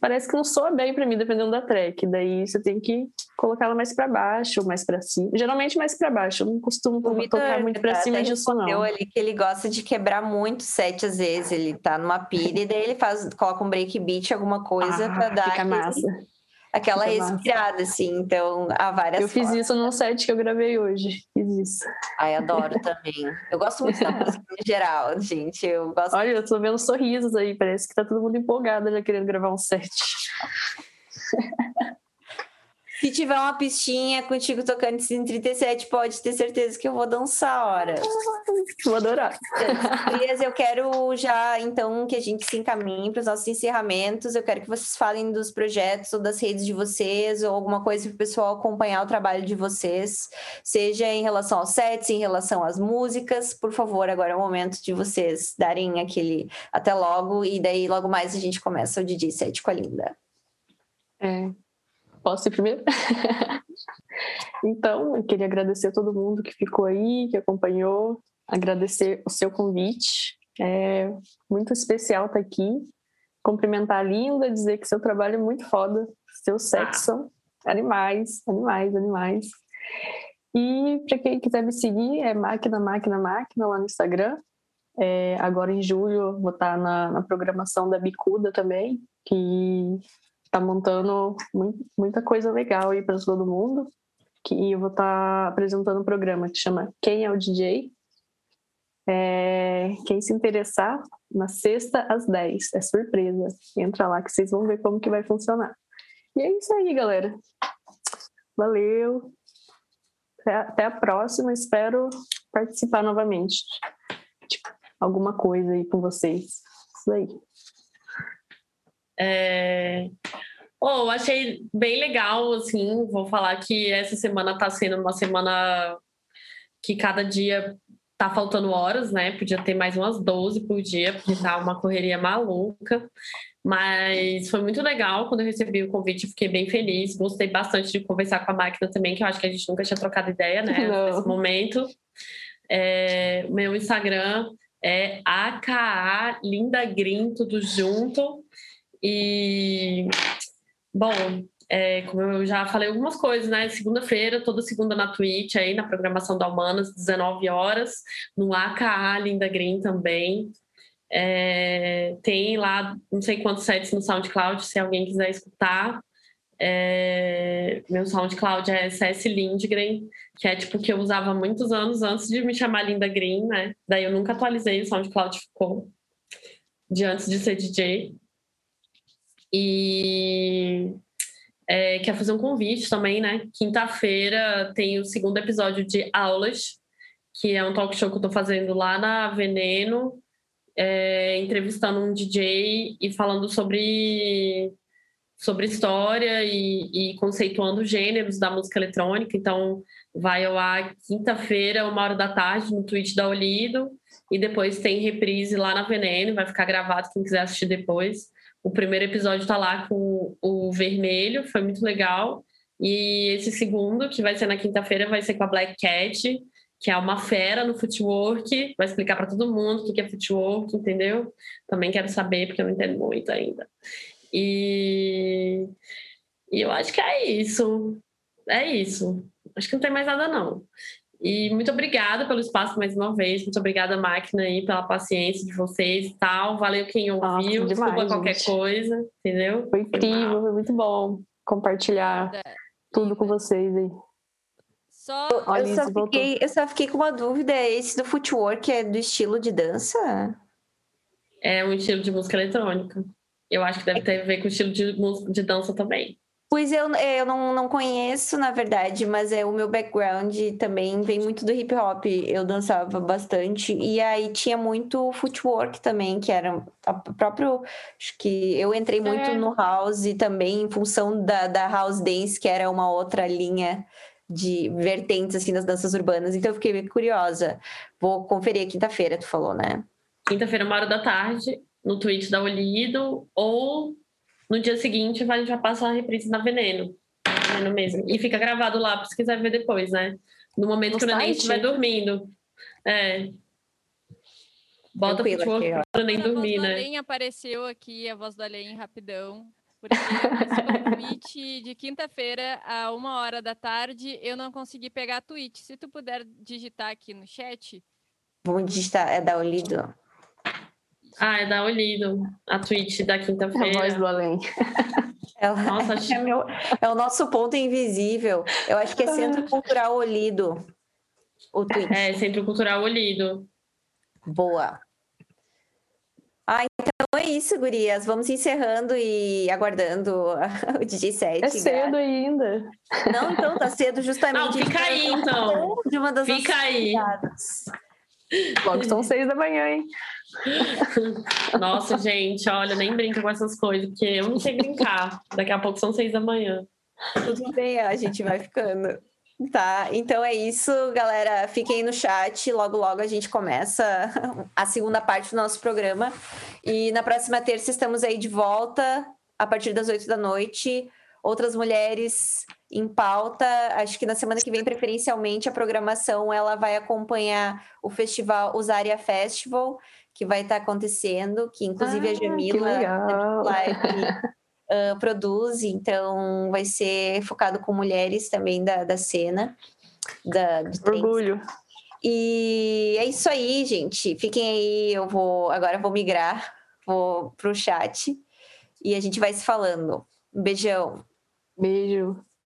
parece que não soa bem para mim, dependendo da track. Daí você tem que colocar ela mais para baixo mais para cima. Geralmente mais para baixo. Eu não costumo o tocar muito para cima disso não. ali que ele gosta de quebrar muito set às vezes. Ele tá numa pilha e daí ele faz, coloca um break beat, alguma coisa ah, para dar. Fica massa aquela respirada, assim. Então, há várias Eu fiz isso num set que eu gravei hoje. Fiz isso. Ai, adoro também. Eu gosto muito da música em geral, gente. Eu gosto Olha, eu tô vendo sorrisos aí. Parece que tá todo mundo empolgado já querendo gravar um set. Se tiver uma pistinha contigo tocando em 37, pode ter certeza que eu vou dançar a hora. Vou adorar. Elias, eu quero já, então, que a gente se encaminhe para os nossos encerramentos. Eu quero que vocês falem dos projetos ou das redes de vocês, ou alguma coisa para o pessoal acompanhar o trabalho de vocês, seja em relação aos sets, em relação às músicas. Por favor, agora é o momento de vocês darem aquele até logo, e daí logo mais a gente começa o DJ set com a Linda. É, Posso ir primeiro? então, eu queria agradecer a todo mundo que ficou aí, que acompanhou, agradecer o seu convite. É muito especial estar aqui. Cumprimentar a Linda, dizer que seu trabalho é muito foda. Ah. são animais, animais, animais. E para quem quiser me seguir, é Máquina, Máquina, Máquina lá no Instagram. É, agora em julho vou estar na, na programação da Bicuda também, que está montando muita coisa legal aí para todo mundo. Que eu vou estar apresentando um programa que chama Quem é o DJ? É, quem se interessar, na sexta às 10, é surpresa. Entra lá que vocês vão ver como que vai funcionar. E é isso aí, galera. Valeu. Até a próxima. Espero participar novamente. Alguma coisa aí com vocês. Isso aí. É... Oh, achei bem legal, assim, vou falar que essa semana está sendo uma semana que cada dia tá faltando horas, né? Podia ter mais umas 12 por dia, porque tá uma correria maluca. Mas foi muito legal quando eu recebi o convite, fiquei bem feliz. Gostei bastante de conversar com a máquina também, que eu acho que a gente nunca tinha trocado ideia, né? Não. Nesse momento. É, meu Instagram é AKA Linda Green, tudo junto. E, bom, é, como eu já falei algumas coisas, né? Segunda-feira, toda segunda na Twitch, aí na programação da Humanas, 19 horas, no AKA Linda Green também. É, tem lá não sei quantos sets no SoundCloud, se alguém quiser escutar. É, meu SoundCloud é CS Lindgren, que é tipo que eu usava muitos anos antes de me chamar Linda Green, né? Daí eu nunca atualizei, o SoundCloud ficou de antes de ser DJ. E é, quer fazer um convite também, né? Quinta-feira tem o segundo episódio de Aulas, que é um talk show que eu tô fazendo lá na Veneno, é, entrevistando um DJ e falando sobre, sobre história e, e conceituando gêneros da música eletrônica. Então, vai ao ar quinta-feira, uma hora da tarde, no Twitch da Olido, e depois tem reprise lá na Veneno, vai ficar gravado quem quiser assistir depois. O primeiro episódio está lá com o vermelho, foi muito legal. E esse segundo, que vai ser na quinta-feira, vai ser com a Black Cat, que é uma fera no footwork, vai explicar para todo mundo o que é footwork, entendeu? Também quero saber, porque eu não entendo muito ainda. E, e eu acho que é isso. É isso. Acho que não tem mais nada, não. E muito obrigada pelo espaço mais uma vez. Muito obrigada, máquina, aí, pela paciência de vocês e tal. Valeu quem ouviu. Nossa, demais, Desculpa qualquer gente. coisa, entendeu? Foi incrível, foi muito bom compartilhar é. tudo com vocês aí. Só... Eu, eu, só fiquei, eu só fiquei com uma dúvida: esse do footwork é do estilo de dança? É um estilo de música eletrônica. Eu acho que deve ter a ver com o estilo de, de dança também. Pois eu, é, eu não, não conheço, na verdade, mas é o meu background também vem muito do hip hop. Eu dançava bastante. E aí tinha muito footwork também, que era o próprio. Acho que eu entrei muito é. no house também, em função da, da house dance, que era uma outra linha de vertentes assim das danças urbanas. Então eu fiquei bem curiosa. Vou conferir quinta-feira, tu falou, né? Quinta-feira, uma hora da tarde, no Twitch da Olido, ou no dia seguinte a gente vai passar a reprise na Veneno. Veneno mesmo. E fica gravado lá, se quiser ver depois, né? No momento no que o neném estiver dormindo. É. Bota o para nem dormir, né? A voz do apareceu aqui, a voz do Além, rapidão. Porque esse convite de quinta-feira a uma hora da tarde, eu não consegui pegar a tweet. Se tu puder digitar aqui no chat. Vamos digitar, é da Olido. Ah, é da Olido, a tweet da quinta-feira. A voz do além. É, Nossa, é, meu, é, o nosso ponto invisível. Eu acho que é Centro Cultural Olido. O tweet. É, Centro Cultural Olido. Boa. Ah, então é isso, gurias. Vamos encerrando e aguardando o DJ 7. É cedo ainda. Não, então, tá cedo justamente. Não, fica aí, então. De uma das fica aí. Logo são seis da manhã, hein? Nossa, gente, olha, nem brinca com essas coisas, porque eu não sei brincar. Daqui a pouco são seis da manhã. Tudo bem, a gente vai ficando. Tá, então é isso, galera. Fiquem no chat. Logo, logo a gente começa a segunda parte do nosso programa. E na próxima terça estamos aí de volta, a partir das oito da noite. Outras mulheres em pauta. Acho que na semana que vem, preferencialmente, a programação ela vai acompanhar o festival Usaria Festival, que vai estar tá acontecendo, que inclusive ah, a Jamila Live uh, produz, então vai ser focado com mulheres também da, da cena. Da, do Orgulho. E é isso aí, gente. Fiquem aí, eu vou agora vou migrar vou pro chat e a gente vai se falando. Um beijão. Beijo.